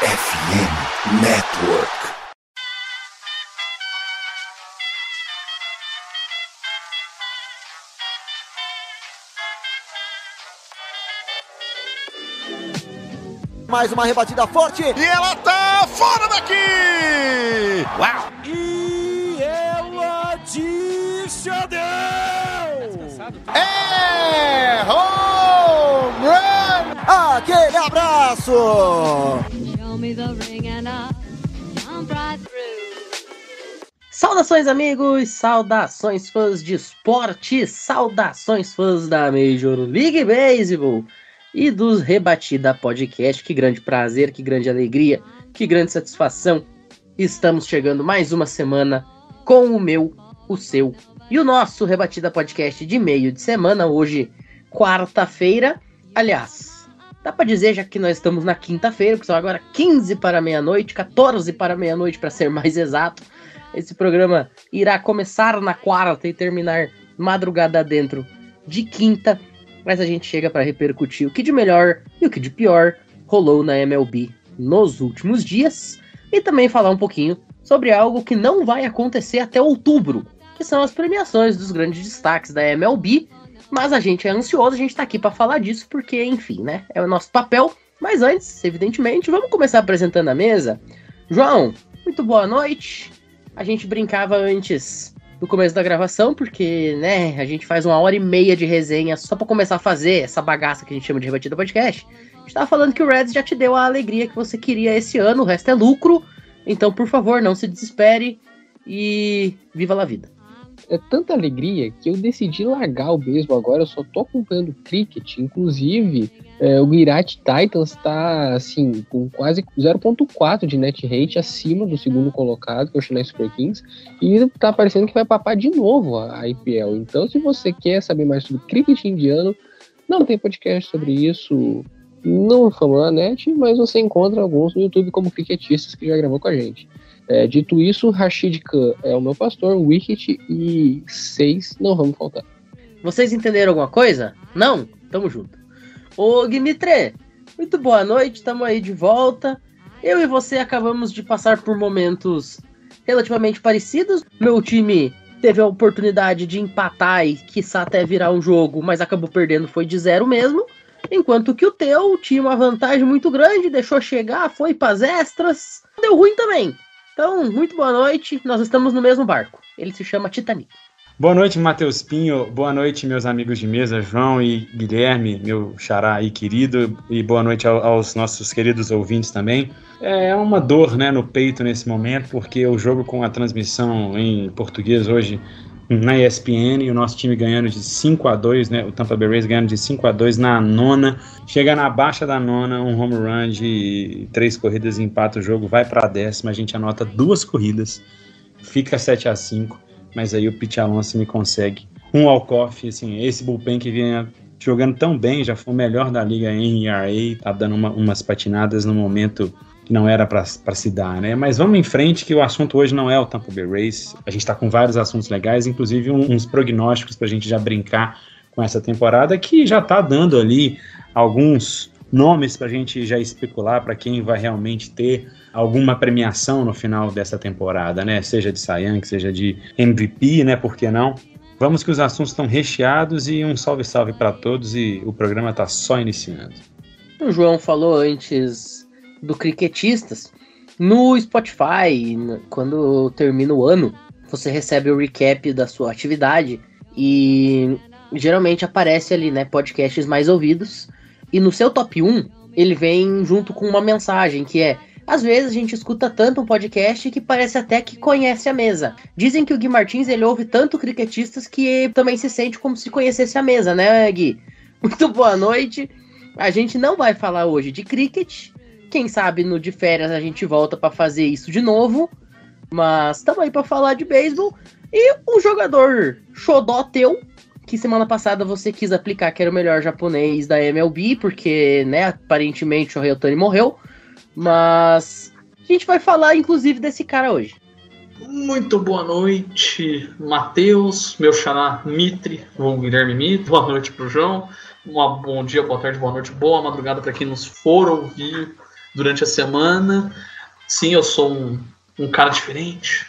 FM Network. Mais uma rebatida forte. E ela tá fora daqui! Uau! E ela descendeu! É home run! Aquele abraço! Saudações, amigos! Saudações, fãs de esporte! Saudações, fãs da Major League Baseball! E dos Rebatida Podcast. Que grande prazer, que grande alegria, que grande satisfação. Estamos chegando mais uma semana com o meu, o seu e o nosso Rebatida Podcast de meio de semana. Hoje, quarta-feira. Aliás, dá para dizer já que nós estamos na quinta-feira, que são agora 15 para meia-noite, 14 para meia-noite para ser mais exato. Esse programa irá começar na quarta e terminar madrugada dentro de quinta, mas a gente chega para repercutir o que de melhor e o que de pior rolou na MLB nos últimos dias e também falar um pouquinho sobre algo que não vai acontecer até outubro, que são as premiações dos grandes destaques da MLB. Mas a gente é ansioso, a gente tá aqui para falar disso porque, enfim, né, é o nosso papel. Mas antes, evidentemente, vamos começar apresentando a mesa. João, muito boa noite. A gente brincava antes no começo da gravação, porque, né, a gente faz uma hora e meia de resenha só para começar a fazer essa bagaça que a gente chama de rebatida podcast. A gente tava falando que o Reds já te deu a alegria que você queria esse ano, o resto é lucro. Então, por favor, não se desespere e viva a vida. É tanta alegria que eu decidi largar o beisebol agora. Eu só tô acompanhando cricket. Inclusive, é, o Guirati Titans tá assim, com quase 0.4 de net rate acima do segundo colocado, que é o Chennai Super Kings. E tá parecendo que vai papar de novo a IPL. Então, se você quer saber mais sobre cricket indiano, não tem podcast sobre isso. Não no Fórmula Net, mas você encontra alguns no YouTube como cricketistas que já gravou com a gente. É, dito isso, Rashid Khan é o meu pastor, Wicket e seis não vamos faltar. Vocês entenderam alguma coisa? Não? Tamo junto. Ô Dmitry, muito boa noite, tamo aí de volta. Eu e você acabamos de passar por momentos relativamente parecidos. Meu time teve a oportunidade de empatar e quiçá até virar um jogo, mas acabou perdendo, foi de zero mesmo. Enquanto que o teu tinha uma vantagem muito grande, deixou chegar, foi pras extras, deu ruim também. Então, muito boa noite, nós estamos no mesmo barco. Ele se chama Titanic. Boa noite, Matheus Pinho. Boa noite, meus amigos de mesa, João e Guilherme, meu xará aí querido. E boa noite ao- aos nossos queridos ouvintes também. É uma dor né, no peito nesse momento, porque eu jogo com a transmissão em português hoje na ESPN e o nosso time ganhando de 5 a 2 né? O Tampa Bay Rays ganhando de 5 a 2 na nona. Chega na baixa da nona, um home run de três corridas e empata o jogo, vai para a décima, a gente anota duas corridas, fica 7 a 5 mas aí o Pete Alonso me consegue um walk-off, assim, esse bullpen que vinha jogando tão bem, já foi o melhor da liga em ERA, tá dando uma- umas patinadas no momento que não era para se dar, né? Mas vamos em frente que o assunto hoje não é o Tampa Bay Rays, a gente tá com vários assuntos legais, inclusive uns prognósticos pra gente já brincar com essa temporada que já tá dando ali alguns nomes pra gente já especular para quem vai realmente ter alguma premiação no final dessa temporada, né? Seja de Young, seja de MVP, né? Por que não? Vamos que os assuntos estão recheados e um salve salve para todos e o programa tá só iniciando. O João falou antes do Cricketistas. No Spotify, quando termina o ano, você recebe o recap da sua atividade e geralmente aparece ali, né, podcasts mais ouvidos. E no seu top 1, ele vem junto com uma mensagem que é às vezes a gente escuta tanto um podcast que parece até que conhece a mesa. Dizem que o Gui Martins ele ouve tanto cricketistas que também se sente como se conhecesse a mesa, né, Gui? Muito boa noite. A gente não vai falar hoje de cricket. Quem sabe no de férias a gente volta para fazer isso de novo. Mas estamos aí para falar de beisebol. E um jogador xodó teu, que semana passada você quis aplicar que era o melhor japonês da MLB, porque, né, aparentemente o Ryotani morreu. Mas a gente vai falar, inclusive, desse cara hoje. Muito boa noite, Matheus, meu xará Mitre, ou Guilherme Mitre. Boa noite pro João. Um bom dia, boa tarde, boa noite, boa madrugada para quem nos for ouvir durante a semana. Sim, eu sou um, um cara diferente,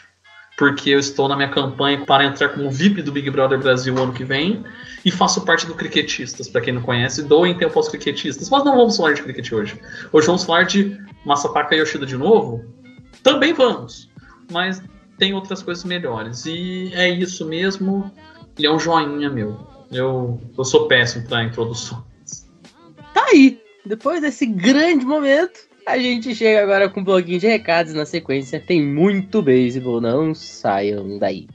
porque eu estou na minha campanha para entrar como VIP do Big Brother Brasil ano que vem e faço parte do Cricketistas, para quem não conhece, doem tempo aos Cricketistas. Mas não vamos falar de cricket hoje. Hoje vamos falar de Masapaka Yoshida de novo? Também vamos, mas tem outras coisas melhores. E é isso mesmo. Ele é um joinha meu. Eu, eu sou péssimo para introduções. Tá aí. Depois desse grande momento, a gente chega agora com um bloquinho de recados na sequência. Tem muito beisebol, não saiam daí.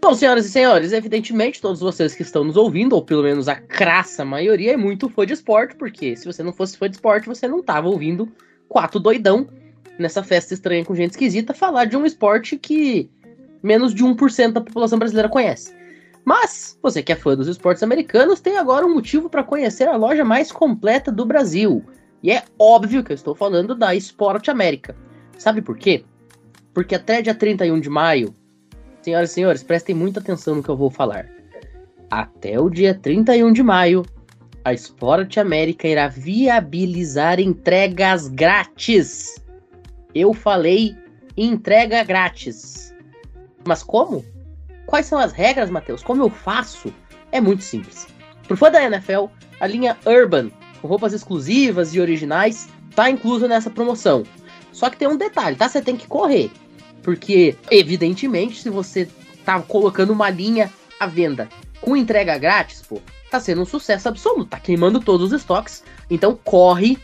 Bom, senhoras e senhores, evidentemente todos vocês que estão nos ouvindo, ou pelo menos a crassa maioria, é muito fã de esporte, porque se você não fosse fã de esporte, você não tava ouvindo quatro doidão nessa festa estranha com gente esquisita falar de um esporte que menos de 1% da população brasileira conhece. Mas, você que é fã dos esportes americanos, tem agora um motivo para conhecer a loja mais completa do Brasil. E é óbvio que eu estou falando da Esporte América. Sabe por quê? Porque até dia 31 de maio, Senhoras e senhores, prestem muita atenção no que eu vou falar. Até o dia 31 de maio, a Sport América irá viabilizar entregas grátis. Eu falei entrega grátis. Mas como? Quais são as regras, Matheus? Como eu faço? É muito simples. Por fã da NFL, a linha Urban, com roupas exclusivas e originais, tá inclusa nessa promoção. Só que tem um detalhe, tá? Você tem que correr. Porque, evidentemente, se você tá colocando uma linha à venda com entrega grátis, pô, tá sendo um sucesso absoluto, tá queimando todos os estoques. Então corre.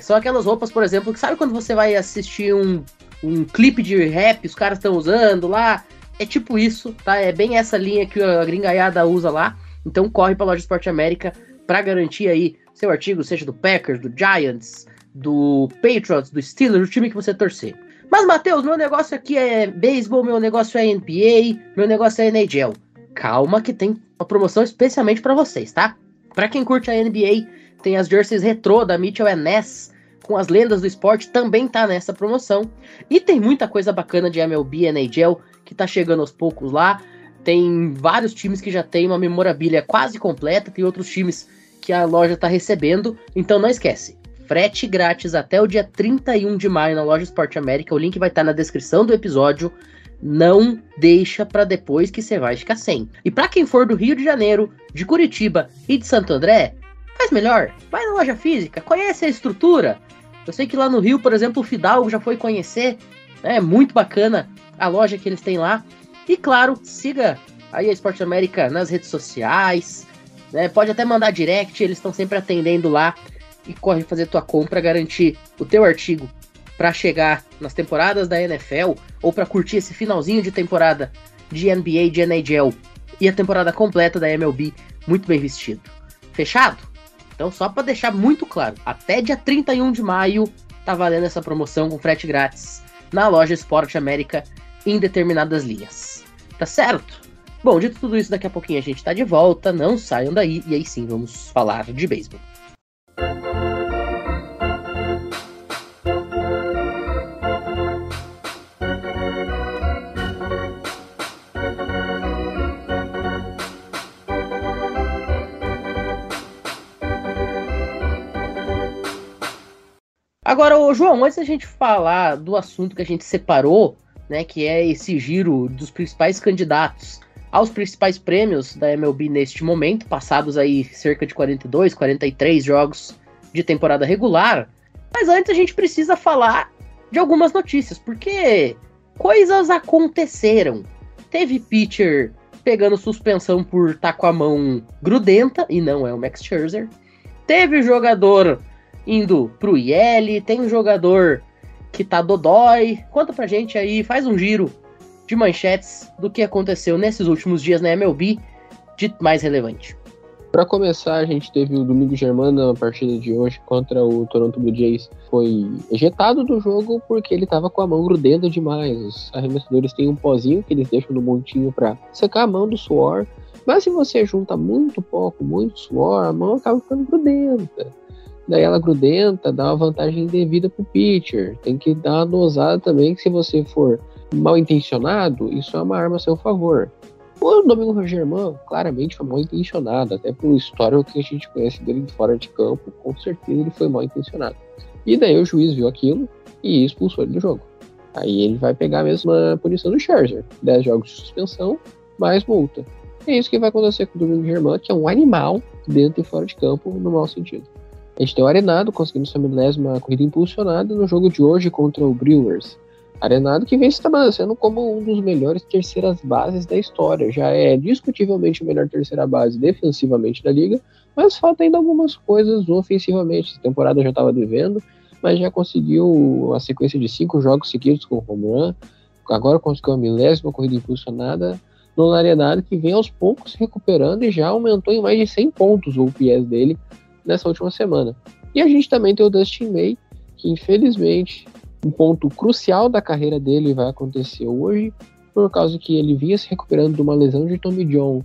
São aquelas roupas, por exemplo, que sabe quando você vai assistir um, um clipe de rap, os caras estão usando lá? É tipo isso, tá? É bem essa linha que a gringaiada usa lá. Então corre pra loja Esporte América para garantir aí seu artigo, seja do Packers, do Giants, do Patriots, do Steelers, o time que você torcer. Mas, Matheus, meu negócio aqui é beisebol, meu negócio é NBA, meu negócio é NHL. Calma que tem uma promoção especialmente para vocês, tá? Para quem curte a NBA, tem as jerseys retrô da Mitchell Ness com as lendas do esporte, também tá nessa promoção. E tem muita coisa bacana de MLB NHL que tá chegando aos poucos lá. Tem vários times que já tem uma memorabilia quase completa, tem outros times que a loja tá recebendo. Então não esquece, frete grátis até o dia 31 de maio na loja Esporte América. O link vai estar na descrição do episódio. Não deixa para depois que você vai ficar sem. E para quem for do Rio de Janeiro, de Curitiba e de Santo André, faz melhor. Vai na loja física, conhece a estrutura. Eu sei que lá no Rio, por exemplo, o Fidalgo já foi conhecer. É muito bacana a loja que eles têm lá. E claro, siga aí a Esporte América nas redes sociais. Né? Pode até mandar direct, eles estão sempre atendendo lá e corre fazer tua compra, garantir o teu artigo para chegar nas temporadas da NFL ou para curtir esse finalzinho de temporada de NBA, de NHL e a temporada completa da MLB muito bem vestido. Fechado? Então, só para deixar muito claro, até dia 31 de maio tá valendo essa promoção com frete grátis na loja Esporte América em determinadas linhas. Tá certo? Bom, dito tudo isso, daqui a pouquinho a gente tá de volta, não saiam daí e aí sim vamos falar de beisebol. Agora, ô, João, antes da gente falar do assunto que a gente separou, né, que é esse giro dos principais candidatos aos principais prêmios da MLB neste momento, passados aí cerca de 42, 43 jogos de temporada regular. Mas antes a gente precisa falar de algumas notícias, porque coisas aconteceram. Teve pitcher pegando suspensão por estar tá com a mão grudenta, e não é o Max Scherzer. Teve jogador indo pro IL, tem um jogador que tá dodói. Conta pra gente aí, faz um giro de manchetes do que aconteceu nesses últimos dias na MLB de mais relevante. Para começar, a gente teve o Domingo Germano na partida de hoje contra o Toronto Blue Jays. Foi ejetado do jogo porque ele estava com a mão grudenta demais. Os arremessadores têm um pozinho que eles deixam no montinho para secar a mão do suor. Mas se você junta muito pouco, muito suor, a mão acaba ficando grudenta. Daí ela grudenta, dá uma vantagem devida pro pitcher. Tem que dar uma dosada também, que se você for mal intencionado, isso é uma arma a seu favor. O Domingo Germán claramente foi mal intencionado, até pelo histórico que a gente conhece dele de fora de campo, com certeza ele foi mal intencionado. E daí o juiz viu aquilo e expulsou ele do jogo. Aí ele vai pegar a mesma punição do Scherzer, 10 jogos de suspensão, mais multa. É isso que vai acontecer com o Domingo Germán, que é um animal dentro e fora de campo, no mau sentido. A gente tem o Arenado conseguindo sua milésima corrida impulsionada no jogo de hoje contra o Brewers. Arenado que vem se estabelecendo como um dos melhores terceiras bases da história. Já é discutivelmente o melhor terceira base defensivamente da liga, mas falta ainda algumas coisas ofensivamente. A temporada já estava devendo, mas já conseguiu uma sequência de cinco jogos seguidos com home run. Agora conseguiu a milésima corrida impulsionada no Arenado, que vem aos poucos recuperando e já aumentou em mais de 100 pontos o UPS dele nessa última semana. E a gente também tem o Dustin May, que infelizmente um ponto crucial da carreira dele vai acontecer hoje, por causa que ele vinha se recuperando de uma lesão de Tommy John,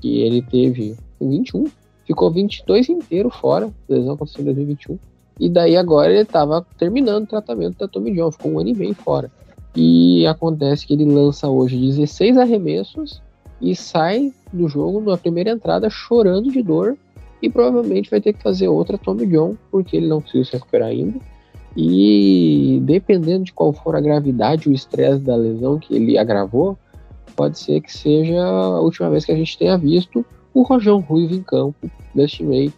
que ele teve em 21, ficou 22 inteiro fora, lesão aconteceu em 2021, e daí agora ele estava terminando o tratamento da Tommy John, ficou um ano e meio fora. E acontece que ele lança hoje 16 arremessos e sai do jogo na primeira entrada chorando de dor e provavelmente vai ter que fazer outra Tommy John, porque ele não conseguiu se recuperar ainda. E dependendo de qual for a gravidade, o estresse da lesão que ele agravou, pode ser que seja a última vez que a gente tenha visto o Rojão Ruivo em campo deste meio,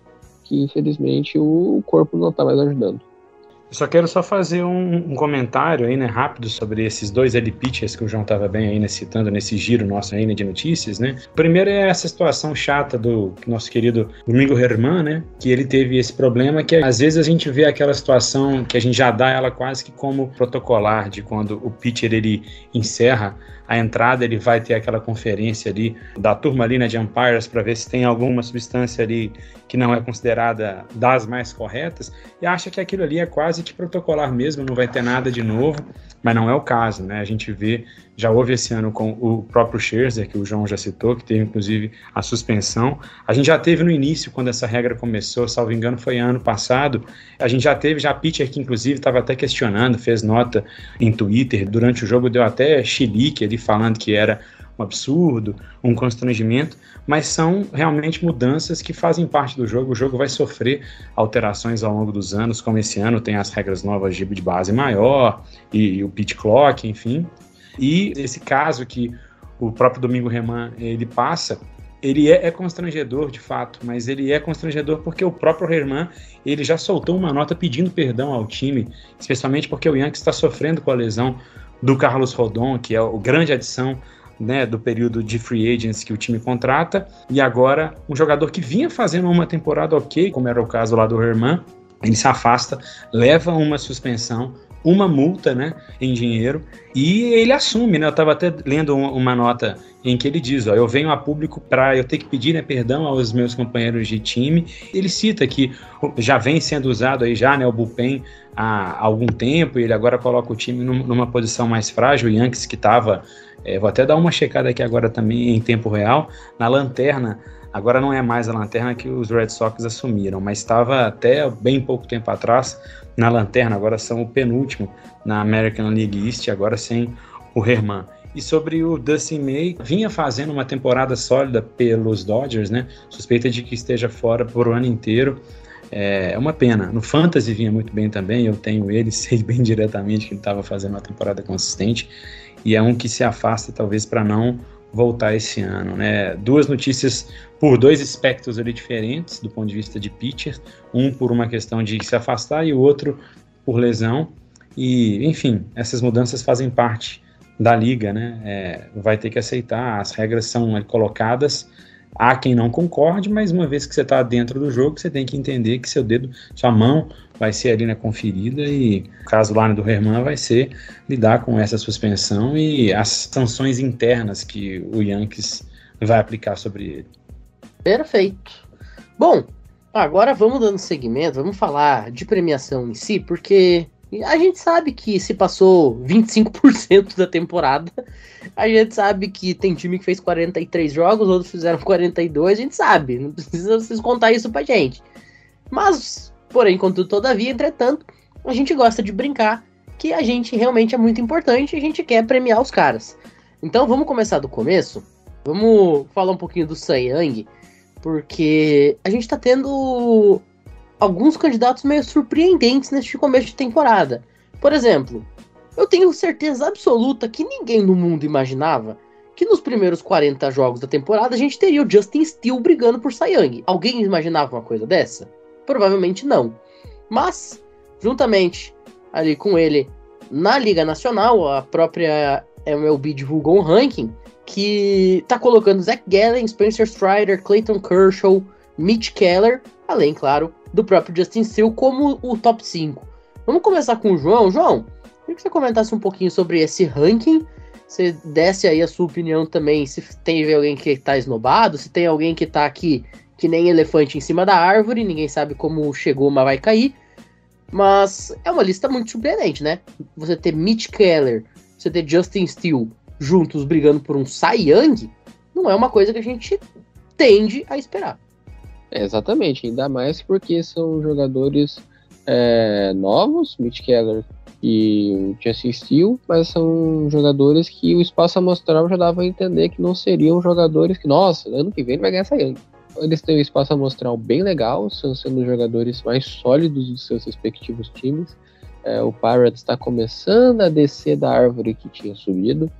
que infelizmente o corpo não está mais ajudando. Eu só quero só fazer um, um, comentário aí, né, rápido sobre esses dois L pitchers que o João estava bem aí, né, citando nesse giro nosso aí, né, de notícias, né. Primeiro é essa situação chata do nosso querido Domingo Herman, né, que ele teve esse problema que às vezes a gente vê aquela situação que a gente já dá ela quase que como protocolar de quando o pitcher ele encerra a entrada, ele vai ter aquela conferência ali da turma ali, né, de umpires para ver se tem alguma substância ali que não é considerada das mais corretas e acha que aquilo ali é quase que protocolar mesmo, não vai ter nada de novo, mas não é o caso, né? A gente vê, já houve esse ano com o próprio Scherzer, que o João já citou, que teve inclusive a suspensão. A gente já teve no início, quando essa regra começou, salvo engano, foi ano passado. A gente já teve, já pitcher que inclusive estava até questionando, fez nota em Twitter, durante o jogo deu até chilique ali falando que era um absurdo, um constrangimento, mas são realmente mudanças que fazem parte do jogo. O jogo vai sofrer alterações ao longo dos anos, como esse ano tem as regras novas de base maior e, e o pitch clock, enfim. E esse caso que o próprio Domingo Reman ele passa, ele é, é, constrangedor de fato, mas ele é constrangedor porque o próprio Herman ele já soltou uma nota pedindo perdão ao time, especialmente porque o Yankees está sofrendo com a lesão do Carlos Rodon, que é o grande adição né, do período de free agents que o time contrata, e agora um jogador que vinha fazendo uma temporada ok, como era o caso lá do Herman, ele se afasta, leva uma suspensão, uma multa né, em dinheiro e ele assume, né? Eu estava até lendo uma, nota em que ele diz: ó, eu venho a público para eu ter que pedir né, perdão aos meus companheiros de time. Ele cita que já vem sendo usado aí já né, o bullpen há algum tempo e ele agora coloca o time numa posição mais frágil. O Yankees que estava, é, vou até dar uma checada aqui agora também em tempo real, na lanterna. Agora não é mais a lanterna que os Red Sox assumiram, mas estava até bem pouco tempo atrás na lanterna, agora são o penúltimo na American League East, agora sem o Herman. E sobre o Dustin May, vinha fazendo uma temporada sólida pelos Dodgers, né? Suspeita de que esteja fora por o ano inteiro. É uma pena. No Fantasy vinha muito bem também, eu tenho ele, sei bem diretamente que ele estava fazendo uma temporada consistente. E é um que se afasta, talvez, para não voltar esse ano. Né? Duas notícias por dois aspectos ali diferentes do ponto de vista de pitcher, um por uma questão de se afastar e o outro por lesão. E, enfim, essas mudanças fazem parte da liga, né? É, vai ter que aceitar, as regras são colocadas Há quem não concorde, mas uma vez que você está dentro do jogo, você tem que entender que seu dedo, sua mão vai ser ali na conferida e o caso lá do Herman vai ser lidar com essa suspensão e as sanções internas que o Yankees vai aplicar sobre ele. Perfeito. Bom, agora vamos dando seguimento, vamos falar de premiação em si, porque a gente sabe que se passou 25% da temporada, a gente sabe que tem time que fez 43 jogos, outros fizeram 42, a gente sabe, não precisa vocês contar isso pra gente. Mas Porém, contudo, todavia, entretanto, a gente gosta de brincar que a gente realmente é muito importante e a gente quer premiar os caras. Então vamos começar do começo. Vamos falar um pouquinho do Sayang, porque a gente tá tendo alguns candidatos meio surpreendentes neste começo de temporada. Por exemplo, eu tenho certeza absoluta que ninguém no mundo imaginava que nos primeiros 40 jogos da temporada a gente teria o Justin Steele brigando por Sayang. Alguém imaginava uma coisa dessa? Provavelmente não. Mas, juntamente ali com ele na Liga Nacional, a própria MLB divulgou um ranking que tá colocando Zach Gallen, Spencer Strider, Clayton Kershaw, Mitch Keller, além, claro, do próprio Justin Steele como o top 5. Vamos começar com o João. João, queria que você comentasse um pouquinho sobre esse ranking. Você desse aí a sua opinião também, se tem alguém que tá esnobado, se tem alguém que tá aqui que nem elefante em cima da árvore, ninguém sabe como chegou, mas vai cair. Mas é uma lista muito surpreendente, né? Você ter Mitch Keller, você ter Justin Steele juntos brigando por um Cy Young, não é uma coisa que a gente tende a esperar. É, exatamente, ainda mais porque são jogadores é, novos, Mitch Keller e Justin Steele, mas são jogadores que o espaço amostral já dava a entender que não seriam jogadores que, nossa, ano que vem ele vai ganhar Cy Young eles têm um espaço amostral bem legal, estão sendo jogadores mais sólidos dos seus respectivos times. É, o Pirates está começando a descer da árvore que tinha subido,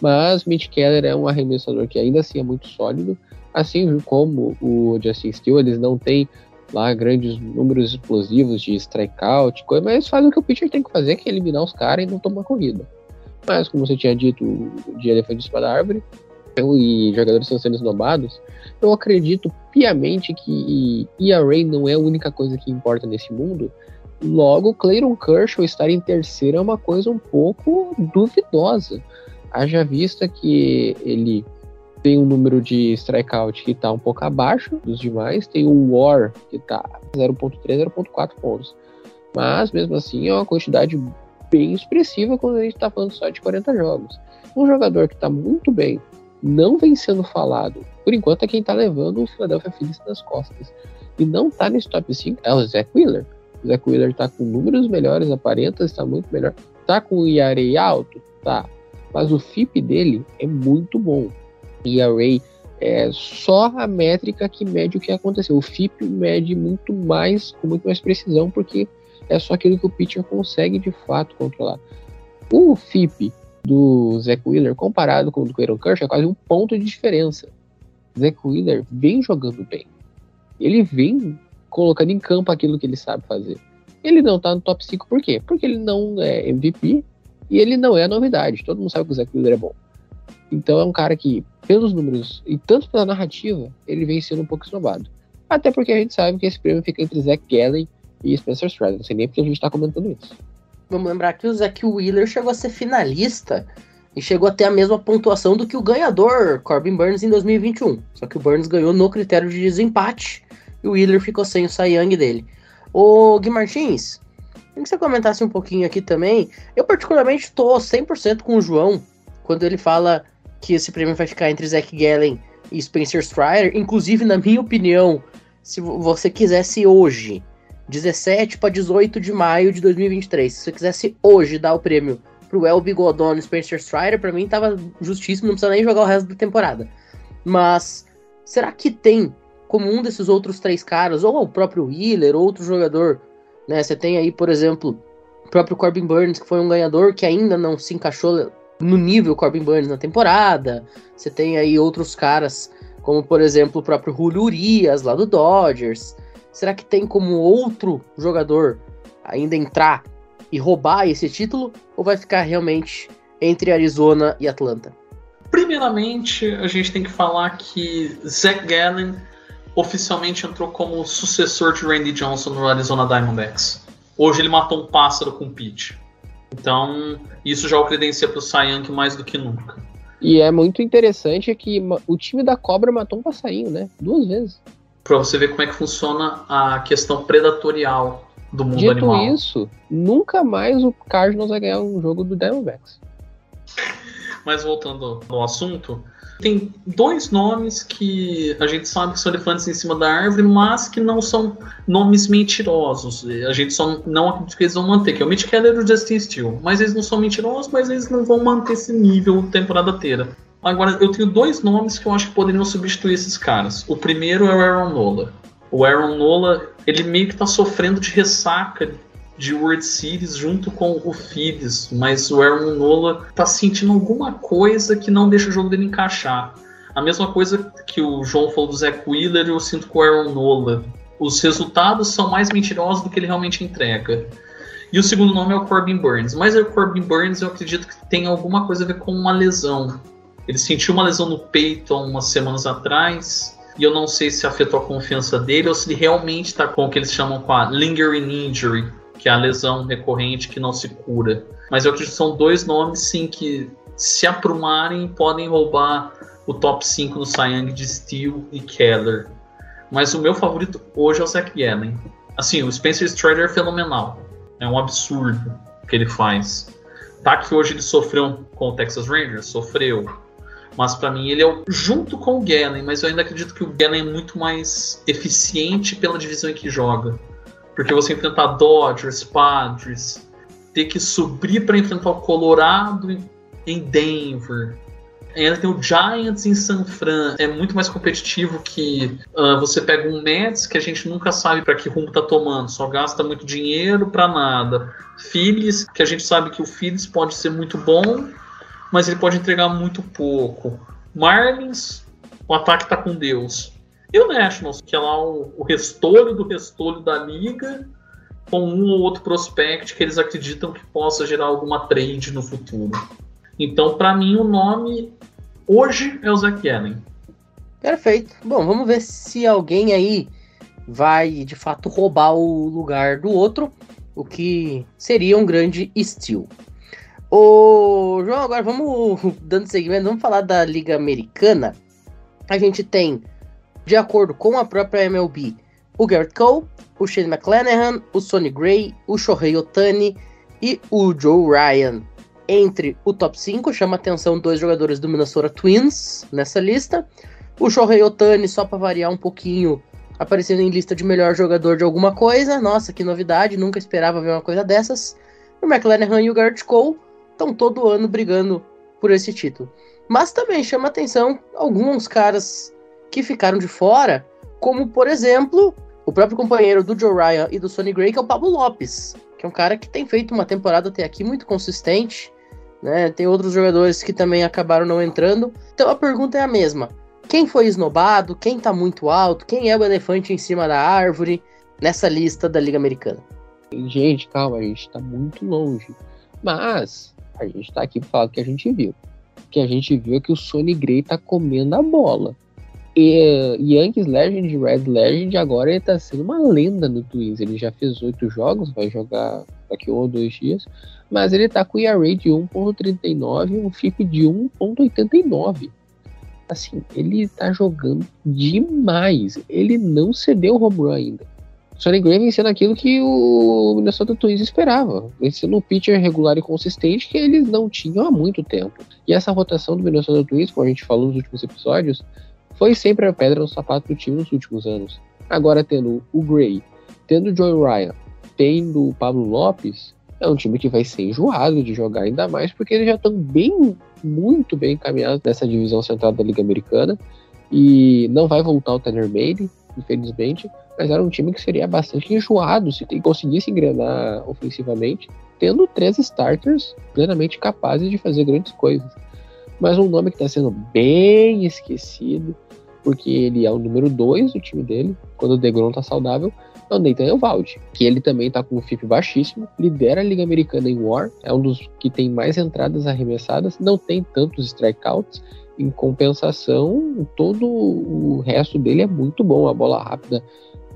mas Mitch Keller é um arremessador que ainda assim é muito sólido, assim como o Justin Steele, eles não têm lá grandes números explosivos de strikeout, mas fazem o que o pitcher tem que fazer, que é eliminar os caras e não tomar corrida. Mas, como você tinha dito, de elefante em cima da árvore, e jogadores estão sendo esnobados, eu acredito piamente que ERA não é a única coisa que importa nesse mundo. Logo, Clayton Kershaw estar em terceiro é uma coisa um pouco duvidosa. Haja vista que ele tem um número de strikeout que está um pouco abaixo dos demais, tem um WAR que está 0.3, 0.4 pontos. Mas, mesmo assim, é uma quantidade bem expressiva quando a gente está falando só de 40 jogos. Um jogador que está muito bem não vem sendo falado. Por enquanto é quem tá levando o Philadelphia Phillies nas costas. E não tá nesse top 5 é o Zach Wheeler. O Zach Wheeler tá com números melhores, aparenta estar muito melhor. Tá com o ERA alto? Tá. Mas o FIP dele é muito bom. ERA é só a métrica que mede o que aconteceu. O FIP mede muito mais, com muito mais precisão, porque é só aquilo que o pitcher consegue de fato controlar. O FIP do Zach Wheeler comparado com o do Clayton Kershaw é quase um ponto de diferença. Zach Wheeler vem jogando bem. Ele vem colocando em campo aquilo que ele sabe fazer. Ele não tá no top 5 por quê? Porque ele não é MVP e ele não é a novidade. Todo mundo sabe que o Zach Wheeler é bom. Então é um cara que, pelos números e tanto pela narrativa, ele vem sendo um pouco esnobado. Até porque a gente sabe que esse prêmio fica entre Zach Gallen e Spencer Strider. Não sei nem porque a gente tá comentando isso. Vamos lembrar que o Zack Wheeler chegou a ser finalista e chegou a ter a mesma pontuação do que o ganhador, Corbin Burns, em 2021. Só que o Burns ganhou no critério de desempate e o Wheeler ficou sem o Cy Young dele. Ô Gui Martins, queria que você comentasse um pouquinho aqui também. Eu particularmente estou 100% com o João quando ele fala que esse prêmio vai ficar entre Zach Gallen e Spencer Strider. Inclusive, na minha opinião, se você quisesse hoje 17 para 18 de maio de 2023. Se você quisesse hoje dar o prêmio pro El Bigodon e Spencer Strider, para mim tava justíssimo, não precisa nem jogar o resto da temporada. Mas será que tem como um desses outros três caras, ou o próprio Wheeler, ou outro jogador, né? Você tem aí, por exemplo, o próprio Corbin Burns, que foi um ganhador que ainda não se encaixou no nível Corbin Burns na temporada. Você tem aí outros caras, como por exemplo o próprio Julio Urias, lá do Dodgers. Será que tem como outro jogador ainda entrar e roubar esse título? Ou vai ficar realmente entre Arizona e Atlanta? Primeiramente, a gente tem que falar que Zach Gallen oficialmente entrou como sucessor de Randy Johnson no Arizona Diamondbacks. Hoje ele matou um pássaro com pitch. Então, isso já o credencia para o Cy Young mais do que nunca. E é muito interessante que o time da Cobra matou um passarinho, né? Duas vezes para você ver como é que funciona a questão predatorial do mundo Dito animal. Isso, nunca mais o Cardinals vai ganhar um jogo do Diamondbacks. Mas voltando ao assunto, Tem dois nomes que a gente sabe que são elefantes em cima da árvore, mas que não são nomes mentirosos. A gente só não acredita que eles vão manter, que é o Mitch Keller e o Justin Steele. Mas eles não são mentirosos, mas eles não vão manter esse nível temporada inteira. Agora, eu tenho dois nomes que eu acho que poderiam substituir esses caras. O primeiro é o Aaron Nola. O Aaron Nola, ele meio que tá sofrendo de ressaca de World Series junto com o Phillies, mas o Aaron Nola tá sentindo alguma coisa que não deixa o jogo dele encaixar. A mesma coisa que o João falou do Zach Wheeler, eu sinto com o Aaron Nola. Os resultados são mais mentirosos do que ele realmente entrega. E o segundo nome é o Corbin Burns. Mas o Corbin Burns eu acredito que tem alguma coisa a ver com uma lesão. Ele sentiu uma lesão no peito há umas semanas atrás. E eu não sei se afetou a confiança dele ou se ele realmente está com o que eles chamam com a lingering injury, que é a lesão recorrente que não se cura. Mas eu acredito que são dois nomes, sim, que se aprumarem podem roubar o top 5 no Cy de Steele e Keller. Mas o meu favorito hoje é o Zach Gallen. Assim, o Spencer Strider é fenomenal. É um absurdo o que ele faz. Tá que hoje ele sofreu com o Texas Rangers? Sofreu. Mas para mim ele é o, junto com o Gallen, mas eu ainda acredito que o Gallen é muito mais eficiente pela divisão em que joga. Porque você enfrentar Dodgers, Padres, ter que subir para enfrentar o Colorado em Denver. Ainda tem o Giants em San Fran. É muito mais competitivo que uh, você pega um Mets que a gente nunca sabe para que rumo tá tomando. Só gasta muito dinheiro para nada. Phillies, que a gente sabe que o Phillies pode ser muito bom, mas ele pode entregar muito pouco. Marlins, o ataque tá com Deus. E o Nationals, que é lá o, o restolho do restolho da liga, com um ou outro prospect que eles acreditam que possa gerar alguma trade no futuro. Então, para mim, o nome hoje é o Zach Allen. Perfeito. Bom, vamos ver se alguém aí vai de fato roubar o lugar do outro, o que seria um grande estilo. Ô, João, agora vamos dando seguimento, vamos falar da Liga Americana. A gente tem de acordo com a própria MLB, o Garrett Cole, o Shane McClanahan, o Sonny Gray, o Shohei Otani e o Joe Ryan. Entre o top 5, chama atenção dois jogadores do Minnesota Twins nessa lista. O Shohei Otani, só para variar um pouquinho, aparecendo em lista de melhor jogador de alguma coisa. Nossa, que novidade, nunca esperava ver uma coisa dessas. O McClanahan e o Garrett Cole estão todo ano brigando por esse título. Mas também chama atenção alguns caras que ficaram de fora, como por exemplo o próprio companheiro do Joe Ryan e do Sonny Gray, que é o Pablo Lopes, que é um cara que tem feito uma temporada até aqui muito consistente. Né? Tem outros jogadores que também acabaram não entrando. Então a pergunta é a mesma: quem foi esnobado? Quem tá muito alto? Quem é o elefante em cima da árvore nessa lista da Liga Americana? Gente, calma, a gente tá muito longe. Mas a gente tá aqui pra falar o que a gente viu. O que a gente viu é que o Sonny Gray tá comendo a bola. E, Yankees Legend Red Legend agora ele tá sendo uma lenda no Twins. Ele já fez oito jogos, vai jogar daqui um ou dois dias. Mas ele tá com ERA de 1.39 e um FIP de 1.89. Assim, ele tá jogando demais. Ele não cedeu o home run ainda. Sonny Gray vencendo aquilo que o Minnesota Twins esperava, vencendo um pitcher regular e consistente que eles não tinham há muito tempo. E essa rotação do Minnesota Twins, como a gente falou nos últimos episódios, foi sempre a pedra no sapato do time nos últimos anos. Agora tendo o Gray, tendo o Joey Ryan, tendo o Pablo Lopes, é um time que vai ser enjoado de jogar ainda mais porque eles já estão bem, muito bem encaminhados nessa divisão central da Liga Americana e não vai voltar o Tanner Bailey, infelizmente, mas era um time que seria bastante enjoado se conseguisse engrenar ofensivamente, tendo três starters plenamente capazes de fazer grandes coisas. Mas um nome que está sendo bem esquecido, porque ele é o número 2 do time dele, quando o Degrom tá saudável, é o Nathan Evaldi, que ele também tá com um FIP baixíssimo, lidera a Liga Americana em War, é um dos que tem mais entradas arremessadas, não tem tantos strikeouts, em compensação, todo o resto dele é muito bom, a bola rápida,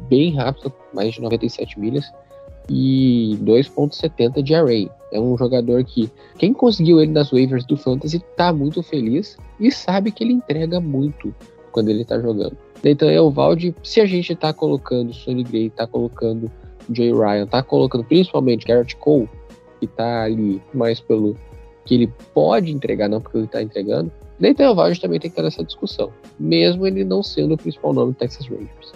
bem rápida, mais de 97 milhas, e 2.70 de array. É um jogador que quem conseguiu ele nas waivers do Fantasy tá muito feliz e sabe que ele entrega muito quando ele tá jogando. Então é o Valde, se a gente tá colocando Sonny Gray, tá colocando Jay Ryan, tá colocando principalmente Garrett Cole, que tá ali mais pelo que ele pode entregar, não porque ele tá entregando, Nathan Elvage também tem que estar nessa discussão, mesmo ele não sendo o principal nome do Texas Rangers.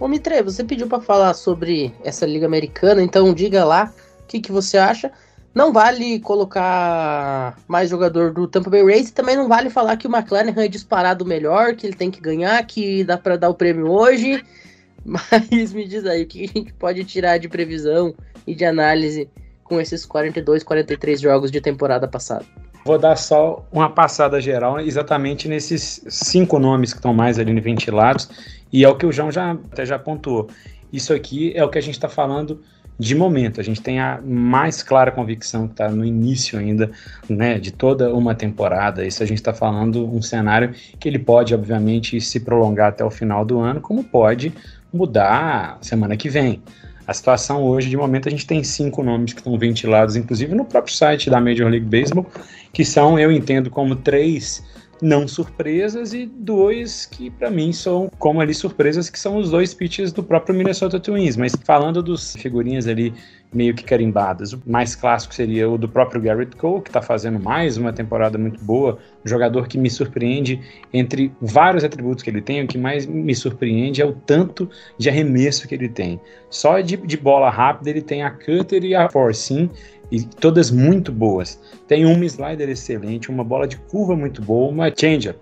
Ô Mitre, você pediu para falar sobre essa Liga Americana, então diga lá o que, que você acha. Não vale colocar mais jogador do Tampa Bay Rays também não vale falar que o McLaren é disparado melhor, que ele tem que ganhar, que dá para dar o prêmio hoje. Mas me diz aí, o que a gente pode tirar de previsão e de análise com esses 42, 43 jogos de temporada passada? Vou dar só uma passada geral exatamente nesses cinco nomes que estão mais ali ventilados, e é o que o João já, até já pontuou. Isso aqui é o que a gente está falando de momento. A gente tem a mais clara convicção que está no início ainda né, de toda uma temporada. Isso a gente está falando um cenário que ele pode, obviamente, se prolongar até o final do ano, como pode mudar semana que vem. A situação hoje, de momento, a gente tem cinco nomes que estão ventilados, inclusive no próprio site da Major League Baseball, que são, eu entendo, como três não surpresas e dois que para mim são como ali surpresas que são os dois pitches do próprio Minnesota Twins, mas falando dos figurinhas ali meio que carimbadas, o mais clássico seria o do próprio Garrett Cole, que está fazendo mais uma temporada muito boa, um jogador que me surpreende entre vários atributos que ele tem, o que mais me surpreende é o tanto de arremesso que ele tem. Só de, de bola rápida ele tem a cutter e a forcing e todas muito boas. Tem uma slider excelente, uma bola de curva muito boa, uma changer.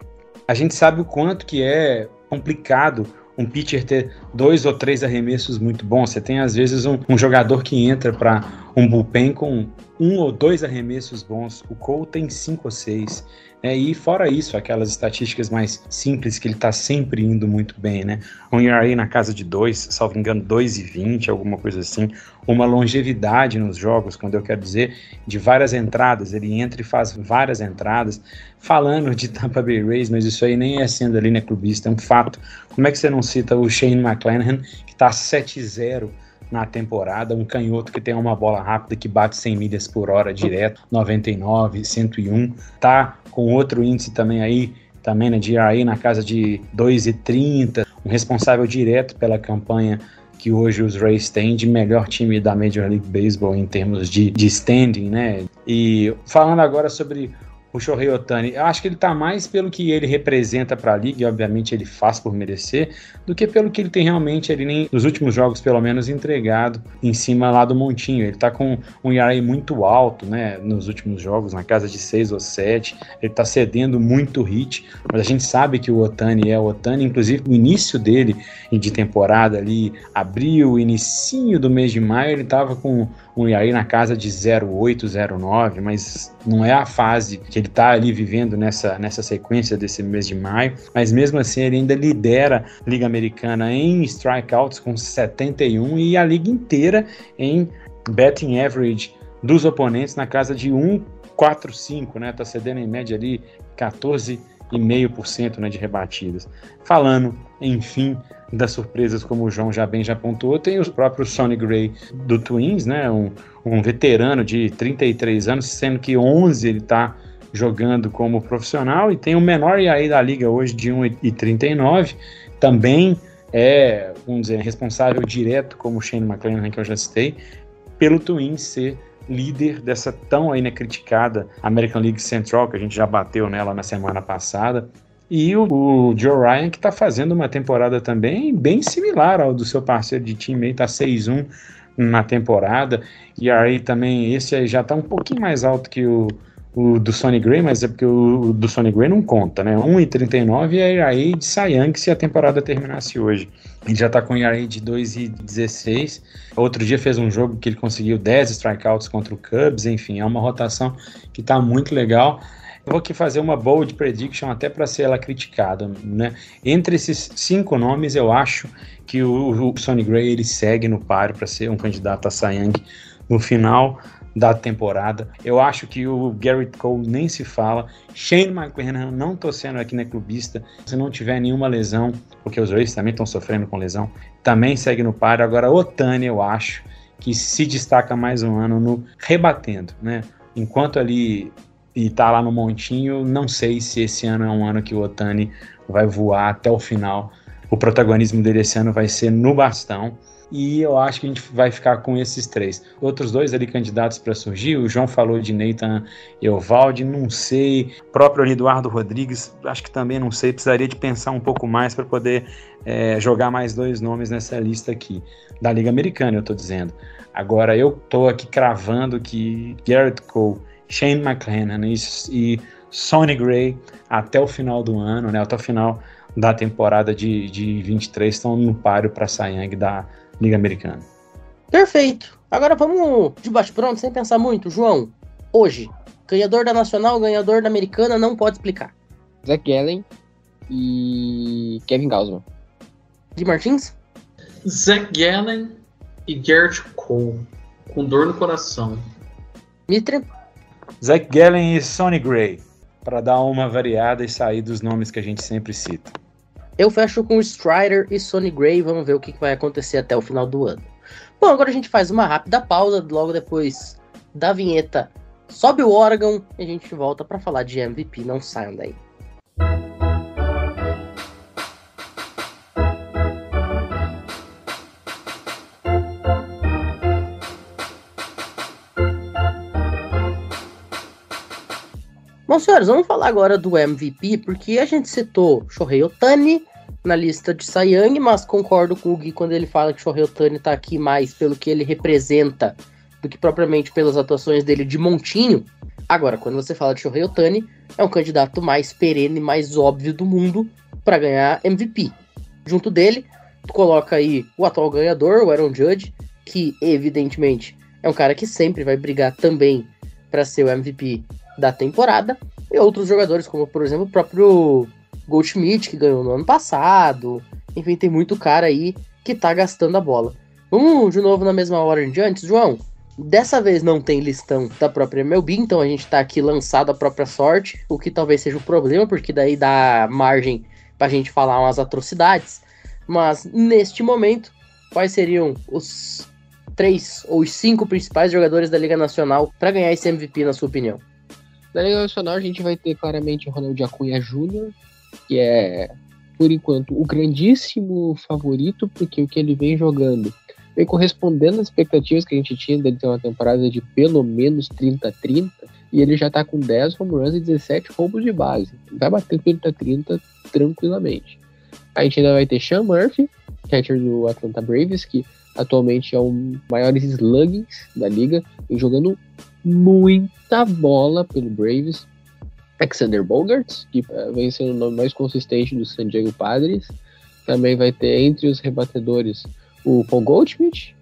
A gente sabe o quanto que é complicado um pitcher ter dois ou três arremessos muito bons. Você tem às vezes um, um jogador que entra para um bullpen com um ou dois arremessos bons. O Cole tem cinco ou seis. É, e fora isso, aquelas estatísticas mais simples que ele está sempre indo muito bem, né? Um ERA na casa de 2, salvo engano, 2,20, alguma coisa assim. Uma longevidade nos jogos, quando eu quero dizer, de várias entradas. Ele entra e faz várias entradas. Falando de Tampa Bay Rays, mas isso aí nem é sendo ali, né, clubista, é um fato. Como é que você não cita o Shane McClanahan, que está 7-0 na temporada, um canhoto que tem uma bola rápida que bate 100 milhas por hora direto, 99, 101, tá com outro índice também aí, também na GRI na casa de 2,30, um responsável direto pela campanha que hoje os Rays têm de melhor time da Major League Baseball em termos de, de standing, né? E falando agora sobre o Shohei Otani. Eu acho que ele está mais pelo que ele representa para a liga, e obviamente ele faz por merecer, do que pelo que ele tem realmente ali nem, nos últimos jogos, pelo menos, entregado em cima lá do montinho. Ele está com um ERA muito alto, né, nos últimos jogos, na casa de 6 ou 7. Ele está cedendo muito hit, mas a gente sabe que o Otani é o Otani, inclusive o início dele de temporada ali, abril, inicinho do mês de maio, ele estava com ERA na casa de 0,8, 0,9, mas não é a fase que ele está ali vivendo nessa, nessa sequência desse mês de maio, mas mesmo assim ele ainda lidera a Liga Americana em strikeouts com 71 e a liga inteira em betting average dos oponentes na casa de 1,45, né? Tá cedendo em média ali 14,5% né, de rebatidas. Falando, enfim, das surpresas, como o João já bem já pontuou, tem o próprio Sonny Gray do Twins, né? Um, um veterano de 33 anos, sendo que 11 ele está jogando como profissional e tem o menor aí da liga hoje de 1,39. Também é, vamos dizer, responsável direto, como o Shane McClanahan, que eu já citei, pelo Twins ser líder dessa tão né, criticada American League Central, que a gente já bateu nela na semana passada. E o, o Joe Ryan, que está fazendo uma temporada também bem similar ao do seu parceiro de time, está 6-1 na temporada. E aí também, esse aí já está um pouquinho mais alto que o, o do Sonny Gray, mas é porque o, o do Sonny Gray não conta, né? 1,39 e aí de Sayang se a temporada terminasse hoje. Ele já está com ERA de 2,16. Outro dia fez um jogo que ele conseguiu 10 strikeouts contra o Cubs, enfim, é uma rotação que está muito legal. Vou aqui fazer uma bold prediction até para ser ela criticada, né? Entre esses cinco nomes, eu acho que o, o Sonny Gray ele segue no páreo para ser um candidato a Sayang no final da temporada. Eu acho que o Garrett Cole nem se fala. Shane McClanahan, não tô sendo aqui na clubista, se não tiver nenhuma lesão, porque os Rays também estão sofrendo com lesão, também segue no páreo. Agora, Otani, eu acho que se destaca mais um ano no rebatendo, né? Enquanto ali e tá lá no montinho. Não sei se esse ano é um ano que o Otani vai voar até o final. O protagonismo dele esse ano vai ser no bastão. e eu acho que a gente vai ficar com esses três. Outros dois ali candidatos para surgir, o João falou de Nathan Eovaldi, não sei, o próprio Eduardo Rodrigues, acho que também não sei, precisaria de pensar um pouco mais para poder é, jogar mais dois nomes nessa lista aqui, da Liga Americana, eu estou dizendo. Agora, eu estou aqui cravando que Garrett Cole, Shane McClanahan e, e Sonny Gray até o final do ano, né, até o final da temporada de, de 23 estão no páreo para Sayang da Liga Americana. Perfeito. Agora vamos de bate-pronto, sem pensar muito. João, hoje, ganhador da Nacional, ganhador da Americana, não pode explicar. Zach Gallen e Kevin Gausman. De Martins? Zach Gallen e Garrett Cole, com dor no coração. Mitre? Zach Gallen e Sonny Gray, para dar uma variada e sair dos nomes que a gente sempre cita. Eu fecho com Strider e Sonny Gray. Vamos ver o que vai acontecer até o final do ano. Bom, agora a gente faz uma rápida pausa. Logo depois da vinheta, sobe o órgão e a gente volta para falar de MVP. Não saiam daí. Bom, senhores, vamos falar agora do MVP, porque a gente citou Shohei Otani na lista de Sayang, mas concordo com o Gui quando ele fala que Shohei Otani tá aqui mais pelo que ele representa do que propriamente pelas atuações dele de montinho. Agora, quando você fala de Shohei Otani, é um candidato mais perene, mais óbvio do mundo para ganhar MVP. Junto dele, tu coloca aí o atual ganhador, o Aaron Judge, que evidentemente é um cara que sempre vai brigar também para ser o MVP da temporada, e outros jogadores, como por exemplo o próprio Goldschmidt, que ganhou no ano passado. Enfim, tem muito cara aí que tá gastando a bola. Vamos de novo na mesma hora de antes, João. Dessa vez não tem listão da própria MLB, então a gente tá aqui lançado a própria sorte, o que talvez seja um problema, porque daí dá margem pra gente falar umas atrocidades. Mas neste momento, quais seriam os três ou os cinco principais jogadores da Liga Nacional para ganhar esse MVP, na sua opinião? Na Liga Nacional a gente vai ter claramente o Ronald Acunha Jr., que é, por enquanto, o grandíssimo favorito, porque o que ele vem jogando vem correspondendo às expectativas que a gente tinha dele ter uma temporada de pelo menos 30-30, e ele já tá com 10 home runs e 17 roubos de base. Vai bater 30-30 tranquilamente. A gente ainda vai ter Sean Murphy, catcher do Atlanta Braves, que atualmente é um maiores sluggings da liga, vem jogando muita bola pelo Braves. Alexander Bogarts, que uh, vem sendo o nome mais consistente do San Diego Padres. Também vai ter entre os rebatedores o Paul Goldschmidt,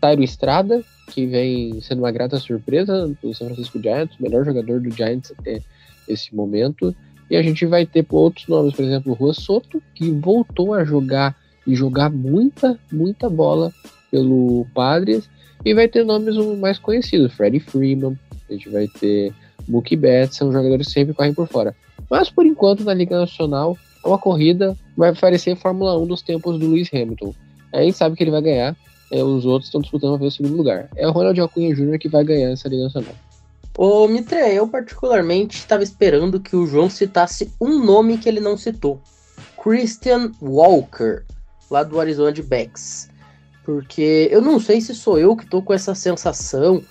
Tyro Estrada, que vem sendo uma grata surpresa do San Francisco Giants, o melhor jogador do Giants até esse momento. E a gente vai ter outros nomes, por exemplo, o Rua Soto, que voltou a jogar e jogar muita, muita bola pelo Padres. E vai ter nomes mais conhecidos, Freddie Freeman, a gente vai ter Mookie Betts, são jogadores que sempre correm por fora. Mas por enquanto na Liga Nacional é uma corrida, vai parecer Fórmula 1 dos tempos do Lewis Hamilton. A gente sabe que ele vai ganhar, é, os outros estão disputando ver o segundo lugar. É o Ronald Acunha Jr. que vai ganhar essa Liga Nacional. Ô Mitre, eu particularmente estava esperando que o João citasse um nome que ele não citou. Christian Walker, lá do Arizona de Becks. Porque eu não sei se sou eu que tô com essa sensação,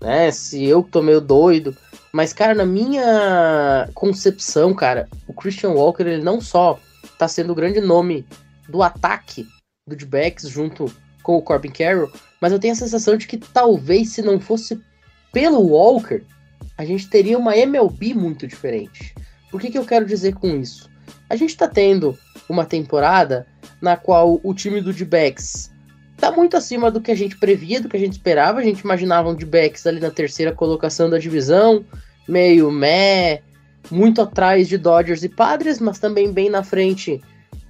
né? Se eu que tô meio doido. Mas, cara, na minha concepção, cara, o Christian Walker, ele não só tá sendo o grande nome do ataque do D-Backs junto com o Corbin Carroll, mas eu tenho a sensação de que talvez se não fosse pelo Walker, a gente teria uma MLB muito diferente. Por que, que eu quero dizer com isso? A gente tá tendo uma temporada na qual o time do D-Backs tá muito acima do que a gente previa, do que a gente esperava. A gente imaginava um D-backs ali na terceira colocação da divisão, meio meh, muito atrás de Dodgers e Padres, mas também bem na frente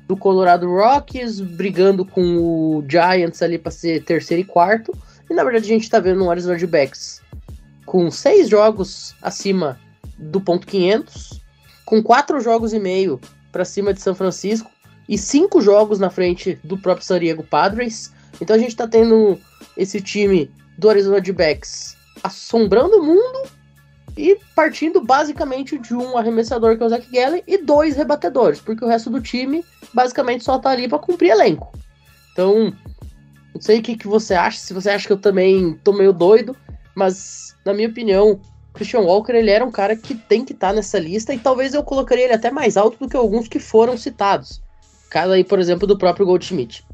do Colorado Rockies, brigando com o Giants ali para ser terceiro e quarto. E na verdade a gente tá vendo um Arizona D-backs com seis jogos acima do ponto 500, com quatro jogos e meio para cima de São Francisco e cinco jogos na frente do próprio San Diego Padres. Então a gente tá tendo esse time do Arizona D-Backs assombrando o mundo e partindo basicamente de um arremessador que é o Zach Gallen e dois rebatedores, porque o resto do time basicamente só tá ali para cumprir elenco. Então, Não sei o que, que você acha, se você acha que eu também tô meio doido, mas na minha opinião, Christian Walker ele era um cara que tem que estar tá nessa lista e talvez eu colocaria ele até mais alto do que alguns que foram citados. Caso aí, por exemplo, do próprio Goldschmidt.